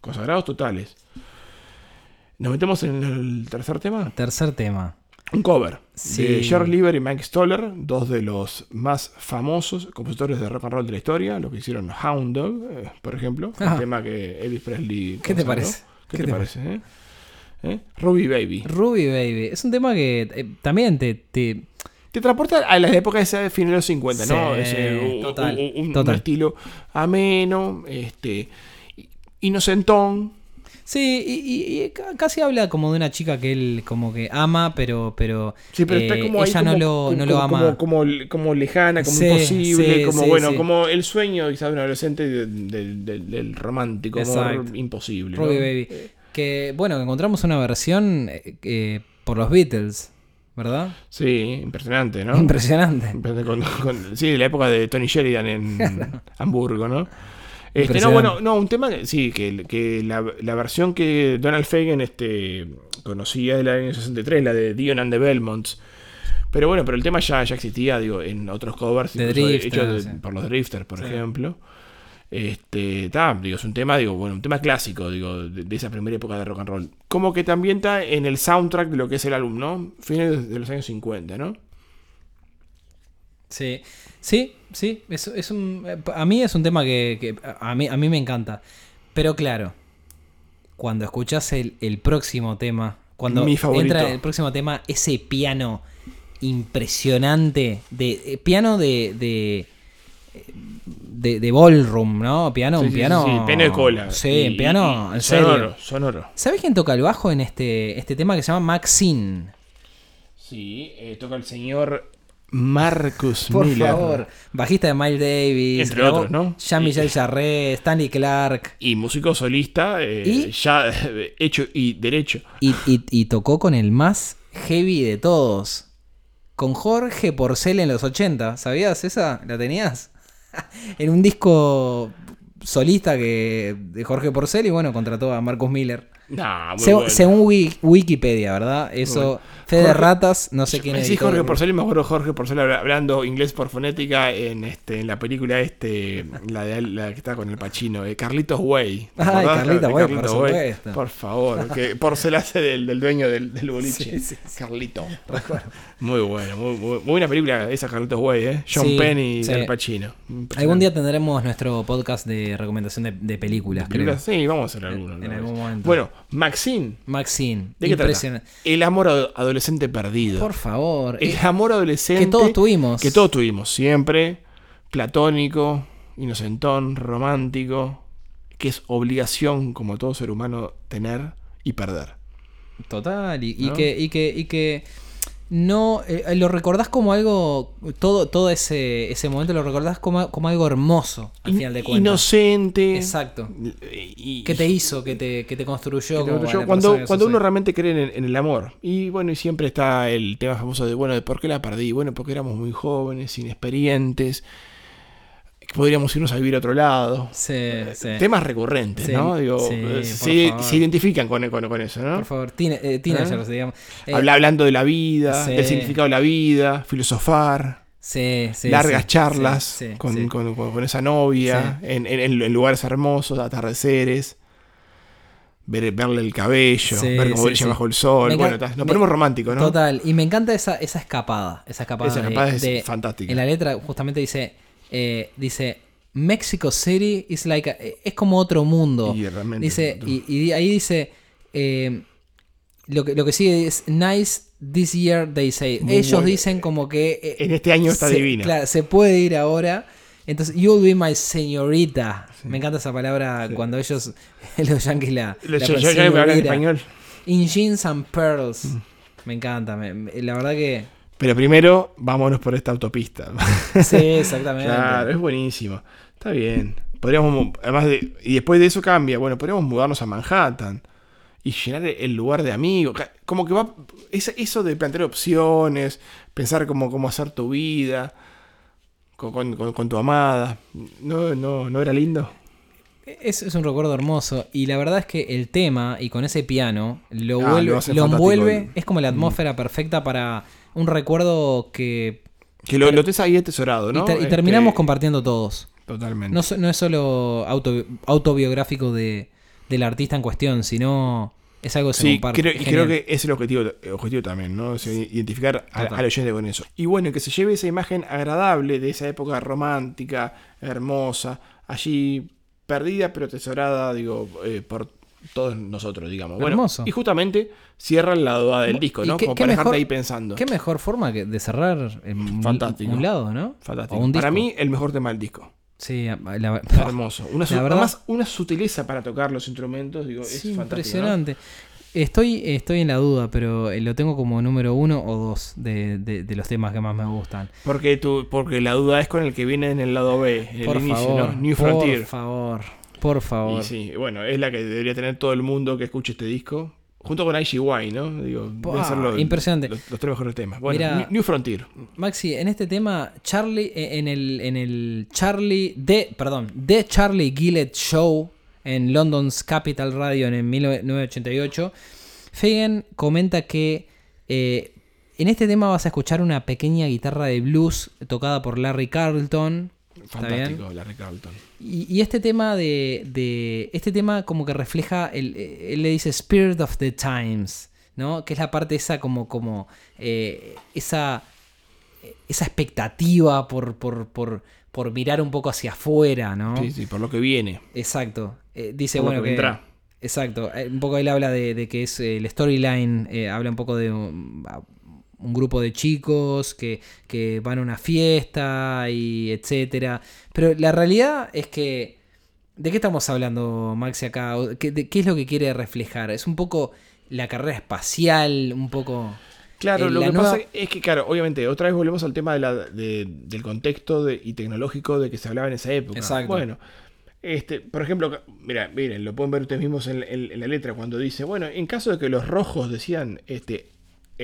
Consagrados totales. Nos metemos en el tercer tema. Tercer tema. Un cover Sí. de Jerry Lieber y Mike Stoller, dos de los más famosos compositores de rock and roll de la historia, lo que hicieron Hound Dog, eh, por ejemplo, Ah. un tema que Elvis Presley. ¿Qué te consagró. parece? ¿Qué, ¿Qué te, te parece? eh? ¿Eh? Ruby Baby. Ruby Baby. Es un tema que eh, también te, te, Te transporta a las épocas de finales de los 50, ¿no? Ese, un, total, un- un- un total. estilo ameno, este, inocentón. Sí, y, y- y ca- casi habla como de una chica que él como que ama, pero, pero, Sí, pero está eh, como ahí ella como, no lo, como- no lo como- ama. Como, lejana, como Sí, imposible, sí, como bueno, como el sueño quizás de un adolescente de- de- de- del romántico amor imposible. ¿no? Ruby Baby. Que bueno, encontramos una versión eh, por los Beatles, ¿verdad? Sí, impresionante, ¿no? Impresionante. Con- con- sí, de la época de Tony Sheridan en *laughs* Hamburgo, ¿no? Este, no, bueno, no, un tema que sí, que, que la, la versión que Donald Fagen este, conocía del año 63, la de Dion and the Belmonts. Pero bueno, pero el tema ya, ya existía, digo, en otros covers, de- sí. por los Drifters, por Sí. ejemplo. Este, ta, digo, es un tema, digo, bueno, un tema clásico, digo, de, de esa primera época de rock and roll. Como que también está en el soundtrack de lo que es el álbum, ¿no? Fines de los años 50, ¿no? Sí, sí, sí. Es, es un, a mí es un tema que, que a, mí, a mí me encanta. Pero claro, cuando escuchas el, el próximo tema, cuando Mi entra el próximo tema, ese piano impresionante, de eh, piano de, de, de, de ballroom, ¿no? Piano, Sí, un sí, piano. sí, sí, piano de cola. Sí, Y- piano, y- y en serio. sonoro, sonoro. ¿Sabes quién toca el bajo en este, este tema que se llama Maxine? Sí, eh, toca el señor Marcus Por Miller. favor. Bajista de Miles Davis. Entre grabó otros, ¿no? Jean-Michel Jarre, Stanley Clark. Y músico solista, eh, ¿Y? ya hecho y derecho. Y, y- y tocó con el más heavy de todos. Con Jorge Porcel en los 80. ¿Sabías esa? ¿La tenías? *laughs* en un disco solista que de Jorge Porcel y bueno, contrató a Marcus Miller. Nah, muy Se- bueno. Según Wiki- Wikipedia, ¿verdad? Eso, Bueno. Fede Jorge- Ratas, no sé quién es. Sí, Jorge Porcel, y me acuerdo Jorge Porcel habla- hablando inglés por fonética en este en la película este la de la que está con el Pachino, eh, Carlitos Way. ¿Te Ay? Carlitos Way, por Carlitos Way. supuesto. Por favor, que Porcel hace del, del dueño del, del boliche. *laughs* Sí, sí, Carlito. *laughs* Muy bueno, muy, muy, muy buena película esa Carlitos Way, ¿eh? John Sí, Penn y sí. Al Pacino. Algún día tendremos nuestro podcast de recomendación de, de películas, Sí, vamos a hacer alguno. En ¿no? algún momento. Bueno, Maxine, Maxine, ¿de qué trata? El amor ad- adolescente perdido. Por favor. El amor adolescente. que todos tuvimos. Que todos tuvimos, siempre. Platónico, inocentón, romántico. Que es obligación, como todo ser humano, tener y perder. Total, y, y ¿No? que, y que, y que no eh, lo recordás como algo, todo, todo ese, ese momento lo recordás como, como algo hermoso, al In- final de cuentas. Inocente. Exacto. Y, Que te hizo, que te, que te construyó. que te- la cuando cuando uno realmente cree en, en el amor. Y bueno, y siempre está el tema famoso de, bueno, de por qué la perdí. Bueno, porque éramos muy jóvenes, inexperientes. Podríamos irnos a vivir a otro lado. Sí, sí. Temas recurrentes, Sí, ¿no? Digo, sí, eh, se, identifican con, con, con eso, ¿no? Por favor, teen- eh, teenagers, digamos. Eh, Habla- hablando de la vida, del significado de la vida, filosofar, sí, sí, largas charlas con, con- esa novia, en, en- en lugares hermosos, atardeceres, ver, verle el cabello, ver cómo brilla bajo el sol. Bueno, nos me- ponemos románticos, ¿no? Total, y me encanta esa, esa escapada. Esa escapada, Esa de- escapada es de- fantástica. En la letra justamente dice, eh, dice, Mexico City is like a- eh, es como otro mundo. Y dice, y, y ahí dice, eh, lo, que, lo que sigue es, nice this year they say. Muy Ellos bueno. dicen como que... eh, En este año está se- divina. Claro, se puede ir ahora. Entonces, you'll be my señorita. Me encanta esa palabra cuando ellos, *laughs* los yankees la... Yo, la yo- yo hablar en español. In jeans and pearls. Mm. Me encanta. me- la verdad que. Pero primero, vámonos por esta autopista. *laughs* Sí, exactamente. Claro, es buenísimo. Está bien. Podríamos, además de, y después de eso cambia. Bueno, podríamos mudarnos a Manhattan y llenar el lugar de amigos. Como que va, eso de plantear opciones, pensar cómo, cómo hacer tu vida con, con- con- tu amada. No, no, no era lindo. Es, es un recuerdo hermoso. Y la verdad es que el tema, y con ese piano, lo, Ah, vuelve, lo envuelve. Es como la atmósfera perfecta para un recuerdo que. Que lo, lo tenés ahí atesorado, ¿no? y, ter- y Este, terminamos compartiendo todos. Totalmente. No, so- no es solo auto- autobiográfico de, del artista en cuestión, sino es algo que se Sí, comparte. creo, y creo que es el objetivo, el objetivo también, ¿no? O sea, identificar a- oyente con eso. Y bueno, que se lleve esa imagen agradable de esa época romántica, hermosa, allí perdida pero atesorada, digo, eh, por todos nosotros, digamos. Bueno, Hermoso. y justamente cierra el lado A del disco, ¿Y ¿no? qué- Como qué para mejor- dejarte ahí pensando. Qué mejor forma que de cerrar en un- Fantástico. un lado, ¿no? Fantástico. Un Para mí, el mejor tema del disco. Sí, la, Hermoso. Una, La verdad- además, una sutileza para tocar los instrumentos, digo, es fantástico. ¿no? impresionante. Estoy, estoy en la duda, pero eh, lo tengo como número uno o dos de, de- de los temas que más me gustan. Porque, tu, porque la duda es con el que viene en el lado B, en por el inicio, favor, ¿no? New por Frontier. favor, por favor. Y sí, bueno, es la que debería tener todo el mundo que escuche este disco. Junto con IGY, ¿no? Digo, ser los, impresionante. Los, los tres mejores temas. Bueno, Mira- New- Frontier. Maxi, en este tema, Charlie, eh, en el, en el Charlie, de, perdón, The Charlie Gillett Show en London's Capital Radio en el 1988, Fagan comenta que eh, en este tema vas a escuchar una pequeña guitarra de blues tocada por Larry Carlton. Fantástico, Larry Carlton. Y, y este tema de, de- Este tema como que refleja. El, eh, él le dice Spirit of the Times. ¿No? Que es la parte esa como. como eh, esa. Esa expectativa por, por, por, por mirar un poco hacia afuera, ¿no? Sí, sí, por lo que viene. Exacto. Eh, dice, Por lo bueno, que que. vendrá. Exacto. Eh, Un poco él habla de, de que es eh, el storyline. eh, habla un poco de un, un grupo de chicos que, que van a una fiesta y etcétera. Pero la realidad es que. ¿De qué estamos hablando, Maxi, acá? ¿Qué, de- qué es lo que quiere reflejar? Es un poco la carrera espacial, un poco. Claro, eh, lo que nueva- pasa es que, claro, obviamente, otra vez volvemos al tema de la, de- del contexto de- y tecnológico de que se hablaba en esa época. Exacto. Bueno, este, por ejemplo, mira, miren, lo pueden ver ustedes mismos en, en- en la letra cuando dice, bueno, en caso de que los rojos decidan este,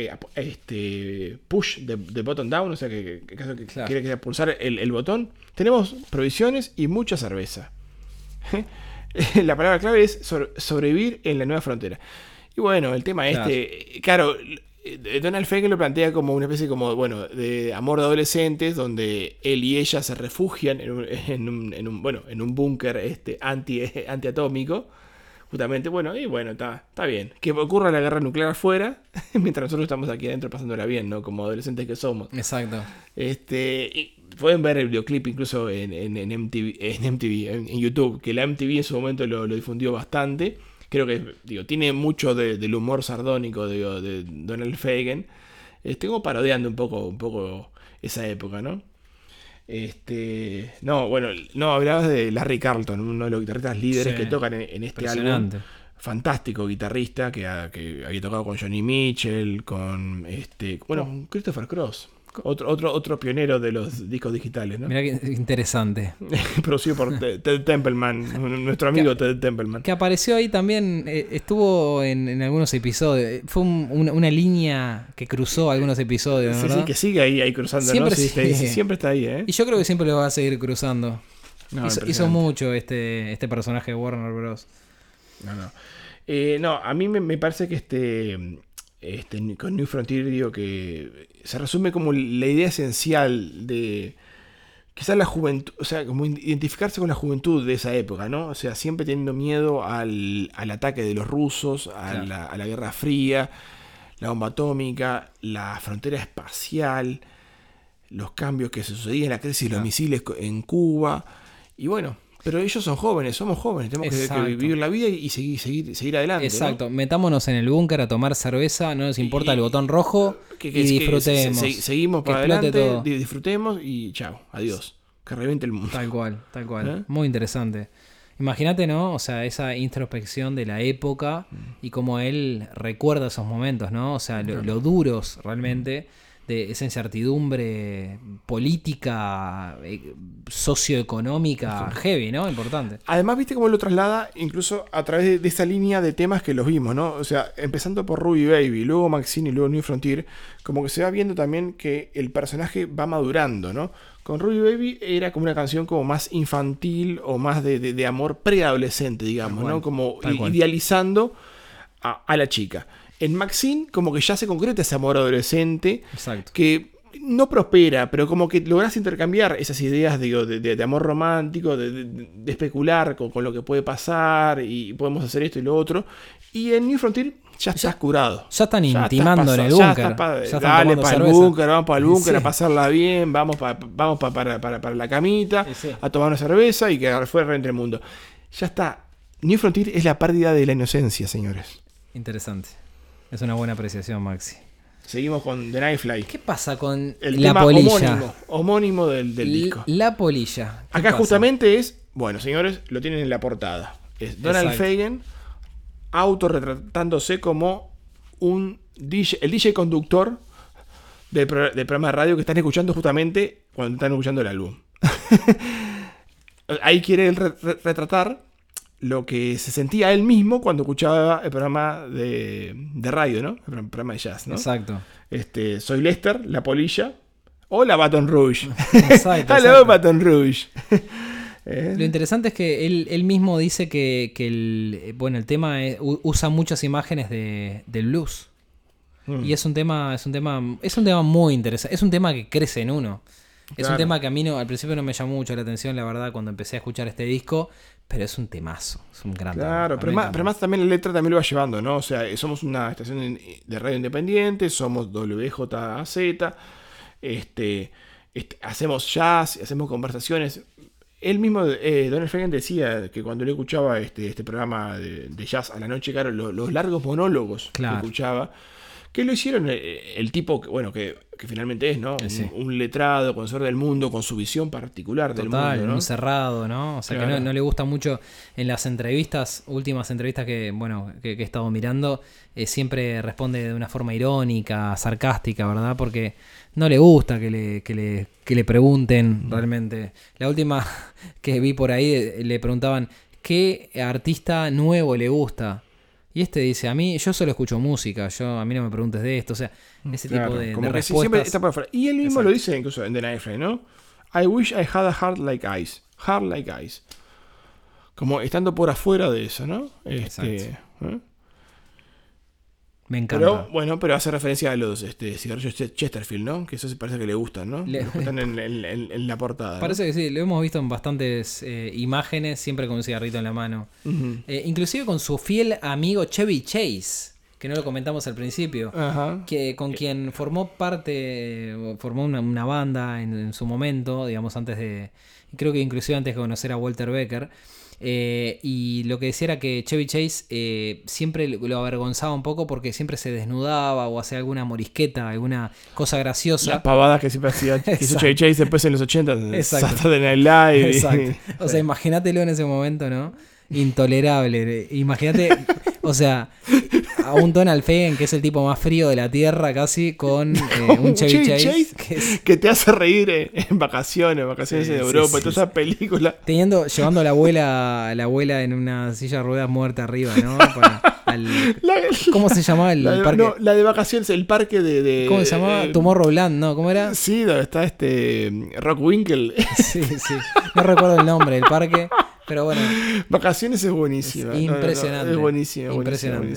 eh, este, push de, de button down, o sea, que, que- que- Claro. quiere, pulsar el, el botón, tenemos provisiones y mucha cerveza. *laughs* la palabra clave es sobre- sobrevivir en la nueva frontera. Y bueno, el tema Claro. este, claro, eh, Donald Fagen lo plantea como una especie como, bueno, de amor de adolescentes, donde él y ella se refugian en un, en un- en un, bueno, en un búnker este, anti, *laughs* antiatómico. Justamente, bueno, y bueno, está está bien. Que ocurra la guerra nuclear afuera, *laughs* mientras nosotros estamos aquí adentro pasándola bien, ¿no? Como adolescentes que somos. Exacto. Este, y pueden ver el videoclip incluso en, en, en MTV, en, MTV en, YouTube, que la MTV en su momento lo, lo difundió bastante. Creo que digo, tiene mucho de- del humor sardónico digo, de Donald Fagen. Este, como parodiando un poco, un poco esa época, ¿no? Este, no, bueno, no, hablabas de Larry Carlton, uno de los guitarristas líderes Sí. que tocan en, en este álbum fantástico guitarrista que, ha- que había tocado con Johnny Mitchell, con este, bueno, con Christopher Cross, otro, otro, otro pionero de los discos digitales, ¿no? Mirá que interesante. *laughs* Producido por Ted Templeman, nuestro amigo Ted Templeman. Que apareció ahí también, eh, estuvo en, en algunos episodios. Fue un- una, una línea que cruzó algunos episodios, Sí, sí, que sigue ahí, ahí cruzando, Siempre ¿no? Sí, sí. está- siempre está ahí, ¿eh? Y yo creo que siempre lo va a seguir cruzando. No, hizo, mucho este, este personaje de Warner Bros. No, no. Eh, no, a mí me, me parece que este, este, con New Frontier digo que se resume como la idea esencial de quizás la juventud, o sea, como identificarse con la juventud de esa época, ¿no? O sea, siempre teniendo miedo al, al ataque de los rusos, a, Claro. la, a la Guerra Fría, la bomba atómica, la frontera espacial, los cambios que se sucedían, la crisis de los misiles en Cuba, y bueno. Pero ellos son jóvenes, somos jóvenes, tenemos que- vivir la vida y seguir, seguir, seguir adelante. ¿no? Exacto, metámonos en el búnker a tomar cerveza, no nos importa Y- el botón rojo Que- que- y disfrutemos. se- se- seguimos para adelante, todo. disfrutemos y chao, adiós. Que reviente el mundo. Tal cual, tal cual. ¿Eh? Muy interesante. Imagínate, ¿no? O sea, esa introspección de la época Mm. y cómo él recuerda esos momentos, ¿no? O sea, lo, lo duros realmente de esa incertidumbre política, eh, socioeconómica, heavy, ¿no? Importante. Además, viste cómo lo traslada incluso a través de, de esa línea de temas que los vimos, ¿no? O sea, empezando por Ruby Baby, luego Maxine y luego New Frontier, como que se va viendo también que el personaje va madurando, ¿no? Con Ruby Baby era como una canción como más infantil o más de, de- de amor preadolescente, digamos, ¿no? Como tal idealizando a, a la chica. En Maxine, como que ya se concreta ese amor adolescente Exacto. que no prospera, pero como que logras intercambiar esas ideas digo, de, de- de amor romántico, de, especular con, con lo que puede pasar y podemos hacer esto y lo otro. Y en New Frontier ya estás curado. Ya están Ya intimando en el ya búnker. pa- Ya dale para el búnker, vamos para el búnker a Sí. pasarla bien, vamos, pa- vamos pa- para, para- para la camita, sí. a tomar una cerveza y que fuera entre el mundo. Ya está. New Frontier es la pérdida de la inocencia, señores. Interesante. Es una buena apreciación, Maxi. Seguimos con The Nightfly. ¿Qué pasa con El la tema polilla? homónimo, homónimo del, disco. La polilla. ¿Qué Acá pasa? justamente es, bueno, señores, lo tienen en la portada. Es Donald Exacto. Fagen autorretratándose como un DJ, el DJ conductor del, pro- del programa de radio que están escuchando justamente cuando están escuchando el álbum. *laughs* Ahí quiere él re- re- retratar lo que se sentía él mismo cuando escuchaba el programa de, de radio, ¿no? El pro- programa de jazz, ¿no? Exacto. Este, soy Lester, la polilla. Hola, Baton Rouge. *laughs* *laughs* Exacto, Hello, exacto. Baton Rouge. *laughs* Eh, Lo interesante es que él, él mismo dice que, que el, bueno, el tema es- usa muchas imágenes de, del blues. Mm. Y es un tema, es un tema, es un tema muy interesante. Es un tema que crece en uno. Es un tema que a mí no, al principio no me llamó mucho la atención, la verdad, cuando empecé a escuchar este disco, pero es un temazo, es un gran tema. Claro, pero más, pero más también la letra también lo va llevando, ¿no? O sea, eh, somos una estación de radio independiente, somos WJAZ, este, este, hacemos jazz, hacemos conversaciones. Él mismo, eh, Donald Fagen decía que cuando le escuchaba este, este programa de, de jazz a la noche, claro, lo- los largos monólogos Claro. que escuchaba, que lo hicieron eh, el tipo, que, bueno, que, que finalmente es, ¿no? Eh, sí. Un, un letrado, conocedor del mundo, con su visión particular del Total, mundo, ¿no? un cerrado, ¿no? O sea, que no, no le gusta mucho en las entrevistas, últimas entrevistas que, bueno, que, que he estado mirando, eh, siempre responde de una forma irónica, sarcástica, ¿verdad? Porque no le gusta que le, que le, que le pregunten realmente. La última *laughs* que vi por ahí eh, le preguntaban, ¿qué artista nuevo le gusta? Y este dice, a mí, yo solo escucho música, yo a mí no me preguntes de esto, o sea, ese Claro, tipo de, como de que sí, siempre respuestas. está por afuera. Y él mismo lo dice incluso en The Night Flight, ¿no? I wish I had a heart like ice. Heart like ice. Como estando por afuera de eso, ¿no? Este, Exacto. ¿eh? Me encanta. Pero bueno, pero hace referencia a los este, cigarrillos Ch- Chesterfield, ¿no? Que eso parece que le gustan, ¿no? Le- gustan en, en- en- en la portada. ¿no? Parece que sí, lo hemos visto en bastantes eh, imágenes, siempre con un cigarrito en la mano. Eh, inclusive con su fiel amigo Chevy Chase, que no lo comentamos al principio. Ajá. que con quien formó parte, formó una, una banda en, en su momento, digamos, antes de, creo que inclusive antes de conocer a Walter Becker. Eh, y lo que decía era que Chevy Chase eh, siempre lo avergonzaba un poco porque siempre se desnudaba o hacía alguna morisqueta, alguna cosa graciosa. Las pavadas que siempre hacía. Chevy *laughs* Chase después en los 80 Exacto. Saturday Night Live. Exacto. O sea, imagínatelo en ese momento, ¿no? Intolerable. Imagínate, o sea, a un Donald Fagen, que es el tipo más frío de la Tierra casi, con *laughs* eh, un Chevy Chase, que es- que te hace reír en, en vacaciones, vacaciones Sí, en Europa, sí, sí. esa película. teniendo, llevando a la abuela, a la abuela en una silla de ruedas muerta arriba, ¿no? Para- al- *laughs* La, ¿Cómo se llamaba el la de, parque? no, la de vacaciones, el parque de. de- ¿Cómo se llamaba? eh, Tomorrowland, ¿no? ¿Cómo era? Sí, donde está este Rock Winkle. *laughs* Sí, sí. No recuerdo el nombre del parque, pero bueno. Vacaciones es buenísima. Es No, no, no, impresionante. es buenísima, Impresionante.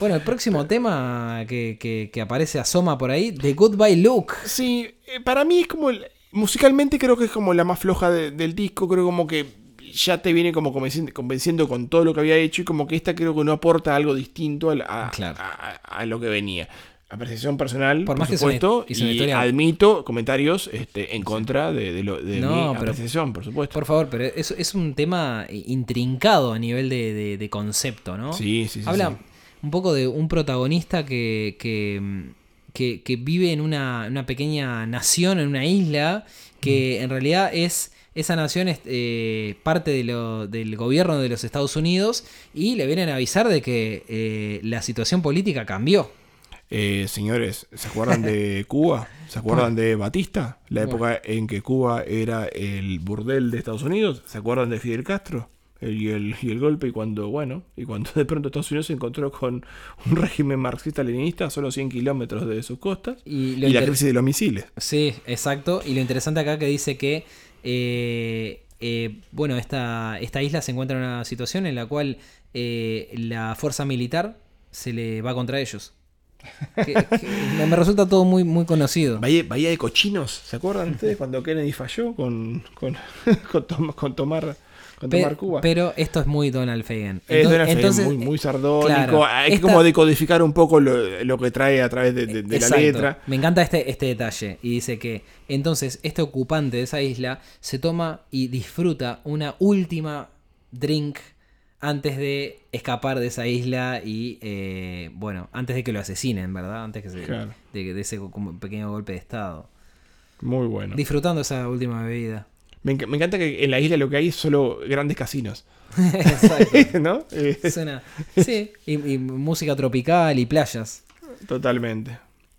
Bueno, el próximo tema que, que, que aparece, asoma por ahí, The Goodbye Look. Sí, eh, para mí es como. musicalmente creo que es como la más floja de- del disco. Creo como que ya te viene como convenciendo, convenciendo con todo lo que había hecho. Y como que esta creo que no aporta algo distinto al- a, Claro. a- a- a lo que venía. Apreciación personal, Por más supuesto. que y historia- admito comentarios este, en contra de, de lo, de No, mi pero- apreciación, por supuesto. Por favor, pero es, es un tema intrincado a nivel de, concepto, ¿no? Sí, sí, sí, Habla sí. un poco de un protagonista que, que, que- que vive en una, una pequeña nación, en una isla, que en realidad es... Esa nación es eh, parte de lo- del gobierno de los Estados Unidos y le vienen a avisar de que eh, la situación política cambió. Eh, señores, ¿se acuerdan de *laughs* Cuba? ¿Se acuerdan de Batista? La época en que Cuba era el burdel de Estados Unidos. ¿Se acuerdan de Fidel Castro? Y, el, y el golpe y cuando, bueno, y cuando de pronto Estados Unidos se encontró con un régimen marxista-leninista a solo 100 kilómetros de sus costas Y la crisis de los misiles. Sí, exacto. Y lo interesante acá que dice que, eh, eh, bueno, esta, esta isla se encuentra en una situación en la cual eh, la fuerza militar se le va contra ellos. Que- que me, resulta todo muy, muy conocido. Bahía, Bahía de Cochinos, ¿se acuerdan ustedes cuando Kennedy falló con, con, *laughs* con, tom- con tomar, con Pe- tomar Cuba? pero esto es muy Donald Fagan. Es Entonces- Donald Fagan, entonces, muy, muy sardónico. claro, Hay que esta- como decodificar un poco lo, lo que trae a través de, de- de la letra. Me encanta este, este detalle. Y dice que entonces este ocupante de esa isla se toma y disfruta una última drink antes de escapar de esa isla y, eh, bueno, antes de que lo asesinen, ¿verdad? Antes que se, Claro. de, de ese como pequeño golpe de estado. Muy bueno. Disfrutando esa última bebida. Me, enc- me encanta que en la isla lo que hay es solo grandes casinos. *laughs* Exacto. *laughs* ¿No? Suena- Sí, y, y música tropical y playas. totalmente.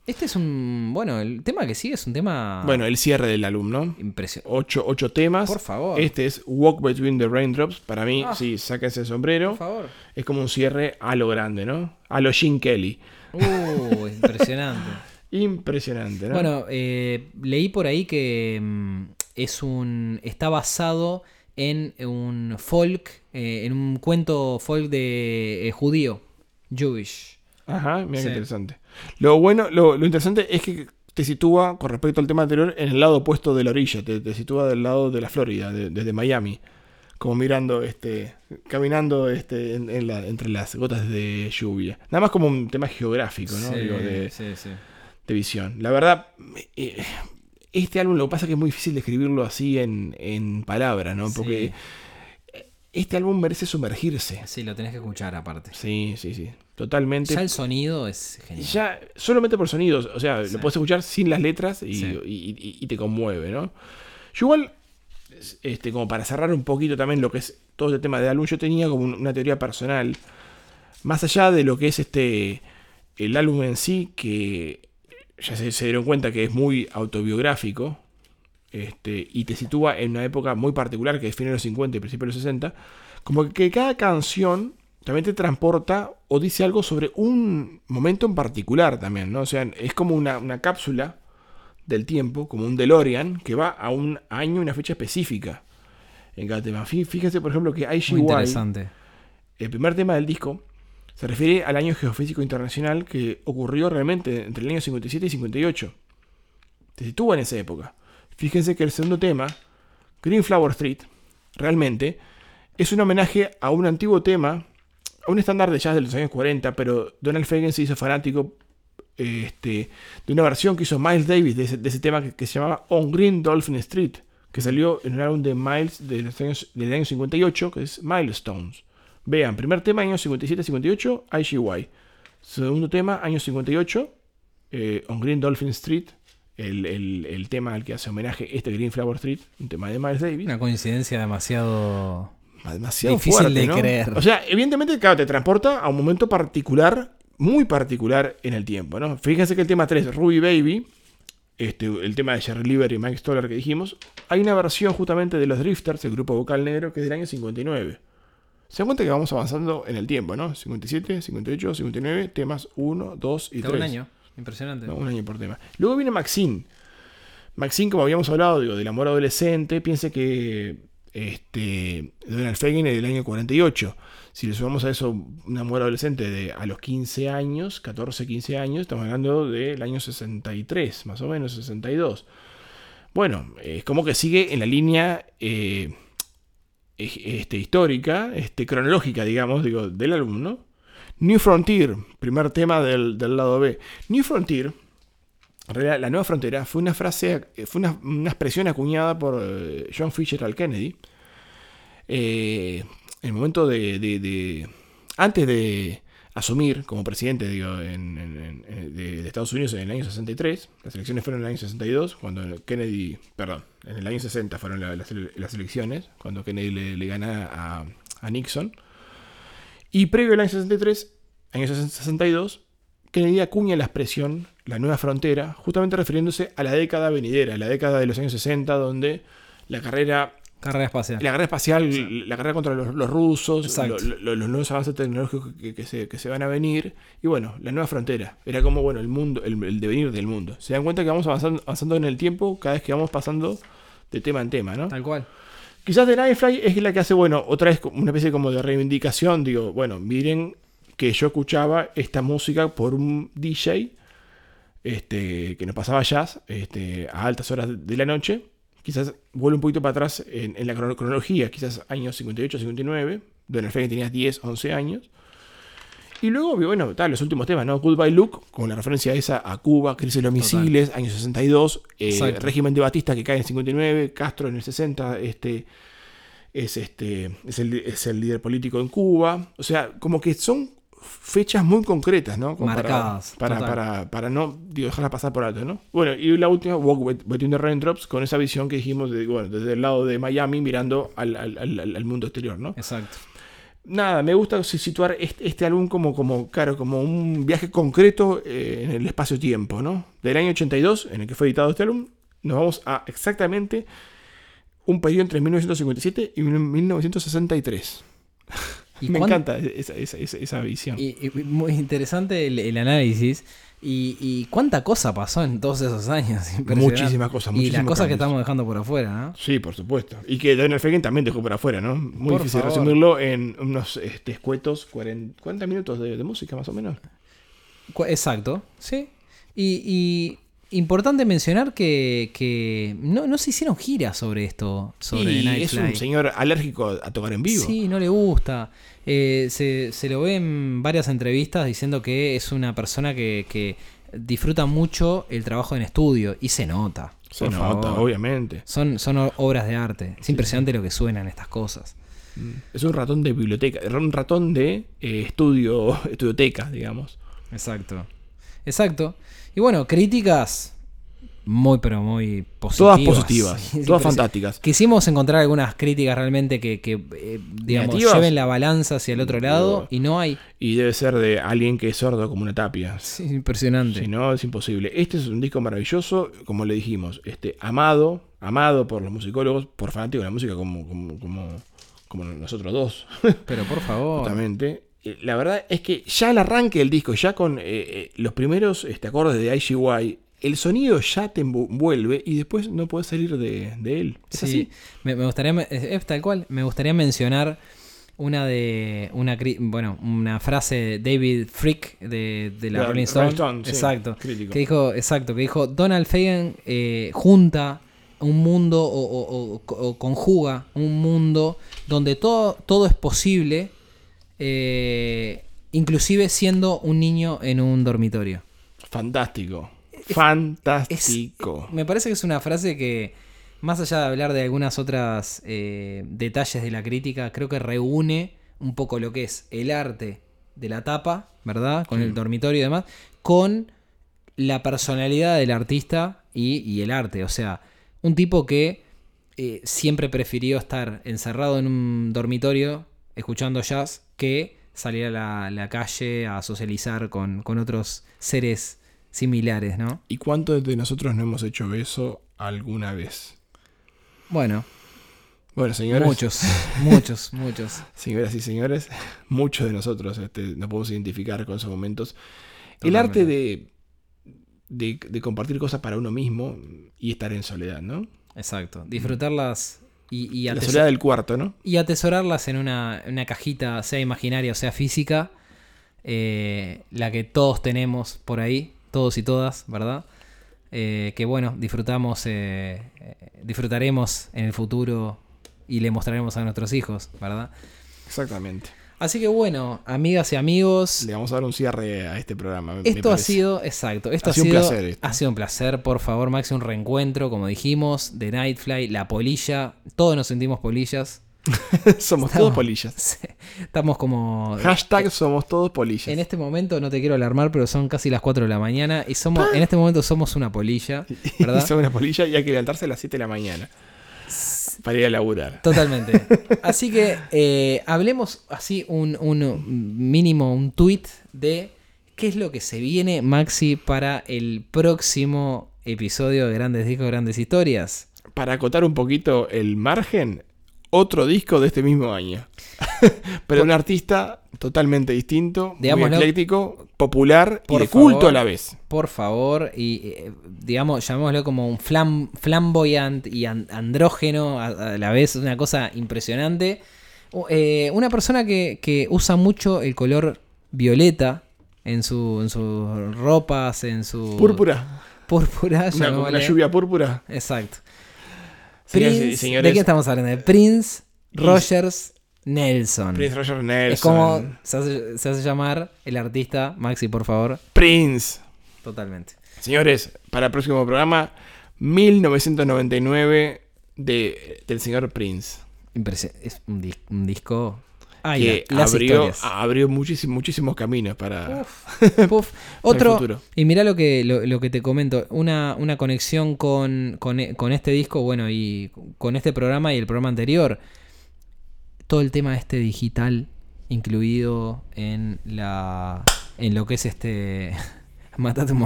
Este es un. Bueno, el tema que sigue es un tema. Bueno, el cierre del álbum, ¿no? impresionante. Ocho, ocho temas. Por favor. Este es Walk Between the Raindrops. Para mí, Ah. sí, sáquense el sombrero. Por favor. Es como un cierre a lo grande, ¿no? A lo Gene Kelly. Uh, impresionante. *laughs* Impresionante, ¿no? Bueno, eh, leí por ahí que mm, es un. está basado en un folk, eh, en un cuento folk de eh, judío, Jewish. Ajá, mira Sí. qué interesante. Lo bueno, lo, lo interesante es que te sitúa, con respecto al tema anterior, en el lado opuesto de la orilla. Te, te sitúa del lado de la Florida, de- desde Miami. Como mirando, este, caminando este, en- en la- entre las gotas de lluvia. Nada más como un tema geográfico, ¿no? Sí, Digo, de, sí, sí. de visión. La verdad, eh, este álbum lo que pasa es que es muy difícil describirlo así en, en palabras, ¿no? Porque este álbum merece sumergirse. Sí, lo tenés que escuchar aparte. Sí, sí, sí. Totalmente. Ya el sonido es genial. Ya, solamente por sonidos, o sea, Sí. lo puedes escuchar sin las letras y, Sí. y- y- y te conmueve, ¿no? Yo igual, este, como para cerrar un poquito también lo que es todo este tema de álbum, yo tenía como un- una teoría personal, más allá de lo que es este, el álbum en sí, que ya se, se dieron cuenta que es muy autobiográfico, este, y te sitúa en una época muy particular que es fin de los 50 y principios de los 60, como que cada canción también te transporta o dice algo sobre un momento en particular también, ¿no? O sea, es como una, una cápsula del tiempo, como un DeLorean, que va a un año, una fecha específica en cada tema. Por ejemplo, que IGY, interesante. el primer tema del disco, se refiere al año geofísico internacional que ocurrió realmente entre el año 57 y 58. Se sitúa en esa época. Fíjense que el segundo tema, Green Flower Street, realmente es un homenaje a un antiguo tema, a un estándar de jazz de los años 40, pero Donald Fagen se hizo fanático este, de una versión que hizo Miles Davis de ese, tema que, que se llamaba On Green Dolphin Street, que salió en un álbum de Miles de los años, del año 58, que es Milestones. Vean, primer tema, año 57-58, IGY. Segundo tema, año 58, eh, On Green Dolphin Street, el, el- el tema al que hace homenaje este Green Flower Street, un tema de Miles Davis. Una coincidencia demasiado. Demasiado Difícil fuerte, de ¿no? creer. O sea, evidentemente, claro, te transporta a un momento particular, muy particular en el tiempo, ¿no? Fíjense que el tema 3, Ruby Baby, este, el tema de Jerry Lieber y Mike Stoller que dijimos, hay una versión justamente de los Drifters, el grupo vocal negro, que es del año 59. Se dan cuenta que vamos avanzando en el tiempo, ¿no? 57, 58, 59, temas 1, 2 y Cada 3. un año. Impresionante. No, un año por tema. Luego viene Maxine. Maxine, como habíamos hablado, digo, del amor adolescente, piense que este, Donald Fagen es del año 48. Si le sumamos a eso un amor adolescente de a los 15 años, 14, 15 años, estamos hablando del año 63, más o menos, 62. Bueno, es como que sigue en la línea eh, este, histórica, este, cronológica, digamos, digo, del álbum, ¿no? New Frontier, primer tema del, del lado B. New Frontier, la nueva frontera, fue una frase, fue una, expresión acuñada por eh, John Fisher al Kennedy. eh, en el momento de, de- Antes de asumir como presidente digo, en- de, Estados Unidos en el año 63, las elecciones fueron en el año 62, cuando Kennedy, perdón, en el año 60 fueron la- las, ele- las elecciones, cuando Kennedy le, le gana a Nixon. Y previo al año 63, año 62, Kennedy acuña la expresión la nueva frontera, justamente refiriéndose a la década venidera, la década de los años 60, donde la carrera, Carrera espacial. la carrera espacial, la carrera contra los, los rusos, Exacto. lo- lo- los nuevos avances tecnológicos que, que se, que se van a venir, y bueno, la nueva frontera, era como bueno el mundo, el, el devenir del mundo. Se dan cuenta que vamos avanzando, avanzando en el tiempo cada vez que vamos pasando de tema en tema, ¿no? Tal cual. Quizás The Nightfly es la que hace, bueno, otra vez una especie como de reivindicación. Digo, bueno, miren que yo escuchaba esta música por un DJ este, que nos pasaba jazz este, a altas horas de la noche. Quizás vuelve un poquito para atrás en, la crono- cronología, quizás años 58, 59, donde que tenías 10, 11 años. Y luego, bueno, tal, los últimos temas, ¿no? Goodbye Luke, con la referencia esa a Cuba, crisis de los misiles, año 62, eh, régimen de Batista que cae en 59, Castro en el 60, este, es, este, es, el, es el líder político en Cuba. O sea, como que son fechas muy concretas, ¿no? Como Marcadas, Para, para, para no digo, dejarla pasar por alto, ¿no? Bueno, y la última, Walk Be- Between the Raindrops, con esa visión que dijimos de, bueno, desde el lado de Miami mirando al, al- al- al mundo exterior, ¿no? Exacto. Nada, me gusta situar este, este álbum como, como, claro, como un viaje concreto eh, en el espacio-tiempo, ¿no? Del año 82, en el que fue editado este álbum, nos vamos a exactamente un periodo entre 1957 y 1963. ¿Y *laughs* me cuán- encanta esa, esa- esa- esa visión. Y, y muy interesante el, el análisis. Y, y cuánta cosa pasó en todos esos años. *laughs* Muchísimas cosas, Y las cosas que estamos dejando por afuera, ¿no? Sí, por supuesto. Y que Donald Fagen también dejó por afuera, ¿no? Muy Por difícil favor. resumirlo en unos este, escuetos 40, 40 minutos de, de música, más o menos. Exacto, sí. Y, y importante mencionar que, que no, no se hicieron giras sobre esto, sobre y es un señor alérgico a tocar en vivo. Sí, no le gusta. Eh, se, se lo ve en varias entrevistas diciendo que es una persona que, que disfruta mucho el trabajo en estudio. Y se nota. Se nota, favor. obviamente. Son, obras de arte. Es impresionante lo que suenan estas cosas. Es un ratón de biblioteca, un ratón de eh, estudio, *laughs* estudioteca, digamos. Exacto. Exacto. Y bueno, críticas muy, pero muy positivas. Todas *laughs* positivas, Sí, todas fantásticas. Quisimos encontrar algunas críticas realmente que, que, eh, digamos, Negativas. lleven la balanza hacia el otro lado y no hay. Y debe ser de alguien que es sordo como una tapia. Sí, impresionante. Si no, es imposible. Este es un disco maravilloso, como le dijimos, este, amado, amado por los musicólogos, por fanáticos de la música como, como, como, como nosotros dos, Pero por favor. *laughs* justamente. Eh, la verdad es que ya al arranque del disco, ya con eh, eh, los primeros este, acordes de IGY, el sonido ya te envuelve y después no puedes salir de, de él. Es Sí, así. Me, me gustaría, es, tal cual, me gustaría mencionar una de, una, bueno, una frase de David Frick de, de la Rolling Stone. Stone, sí, exacto. crítico. Que dijo, exacto, que dijo, Donald Fagan eh, junta un mundo o, o- o- o conjuga un mundo donde todo, todo es posible, eh, inclusive siendo un niño en un dormitorio. Fantástico. Es- Fantástico. me parece que es una frase que, más allá de hablar de algunas otras eh, detalles de la crítica, creo que reúne un poco lo que es el arte de la tapa, ¿verdad? Con el dormitorio y demás, con la personalidad del artista y, y el arte. O sea, un tipo que eh, siempre prefirió estar encerrado en un dormitorio escuchando jazz que salir a la, la calle a socializar con, con otros seres similares, ¿no? ¿Y cuántos de nosotros no hemos hecho eso alguna vez? Bueno, Bueno, señores. muchos, muchos, *laughs* muchos. Señoras y señores, muchos de nosotros este, nos podemos identificar con esos momentos. El arte de, de, de compartir cosas para uno mismo y estar en soledad, ¿no? Exacto. Disfrutarlas y, y, La soledad del cuarto, ¿no? y atesorarlas en una, una cajita, sea imaginaria o sea física, eh, la que todos tenemos por ahí, todos y todas, ¿verdad? Eh, que bueno, disfrutamos, eh, eh, disfrutaremos en el futuro y le mostraremos a nuestros hijos, ¿verdad? Exactamente. Así que bueno, amigas y amigos, Le vamos a dar un cierre a este programa. me- me Esto ha sido, exacto, esto Ha ha, sido un placer esto. ha sido un placer, por favor, Maxi, un reencuentro, como dijimos, de Nightfly, la polilla, todos nos sentimos polillas. *laughs* somos Estamos- todos polillas. *laughs* Estamos como... Hashtag somos todos polillas. En este momento, no te quiero alarmar, pero son casi las 4 de la mañana y somos, en este momento somos una polilla, *laughs* ¿verdad? somos una polilla y hay que levantarse a las 7 de la mañana para ir a laburar. Totalmente. *laughs* Así que eh, hablemos así un, un mínimo, un tweet de qué es lo que se viene, Maxi, para el próximo episodio de Grandes Discos, Grandes Historias. Para acotar un poquito el margen, otro disco de este mismo año. *laughs* Pero un artista totalmente distinto, muy ecléctico, popular y de culto a la vez. Por favor, y eh, digamos, llamémoslo como un flam, flamboyant y an- andrógeno a, a la vez, una cosa impresionante. Eh, una persona que, que usa mucho el color violeta en, su, en sus ropas, en su... Púrpura. Púrpura, Una, una lluvia púrpura. Exacto. Prince, señores, ¿De qué estamos hablando? De Prince Rogers Nelson. Prince Roger Nelson. es como se hace, se hace llamar el artista, Maxi, por favor. Prince. Totalmente. Señores, para el próximo programa, 1999 de, del señor Prince. Es un, dis- un disco. Ay, que la- abrió, abrió muchísimos, muchísimos caminos para... Puf. *laughs* Otro. futuro. Y mira lo que, lo, lo que te comento. Una, una conexión con, con, e- con este disco, bueno, y con este programa y el programa anterior. Todo el tema este digital incluido en la. en lo que es este. *laughs* matate un,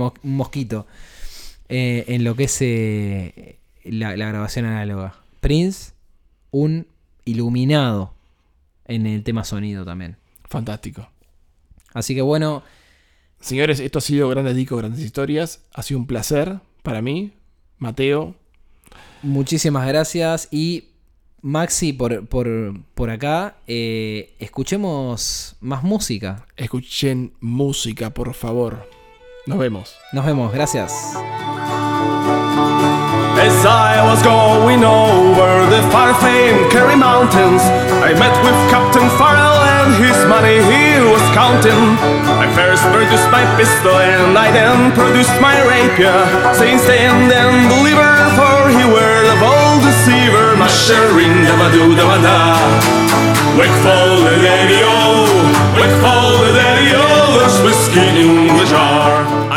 un mosquito. Eh, en lo que es eh, la, la grabación análoga. Prince, un iluminado en el tema sonido también. Fantástico. Así que bueno, Señores, esto ha sido Grandes Discos, Grandes Historias. Ha sido un placer para mí, Mateo. muchísimas gracias y Maxi por, por, por acá, eh, escuchemos más música. Escuchen música, por favor. Nos vemos. Nos vemos, gracias. As I was going over the far famed Kerry Mountains, I met with Captain Farrell and his money he was counting. I first produced my pistol and I then produced my rapier, saying stand and deliver, for he were the bold deceiver. Mushering da ba doo da ba da. Wakeful the daddy-o, wakeful the daddy-o, there's whiskey in the jar.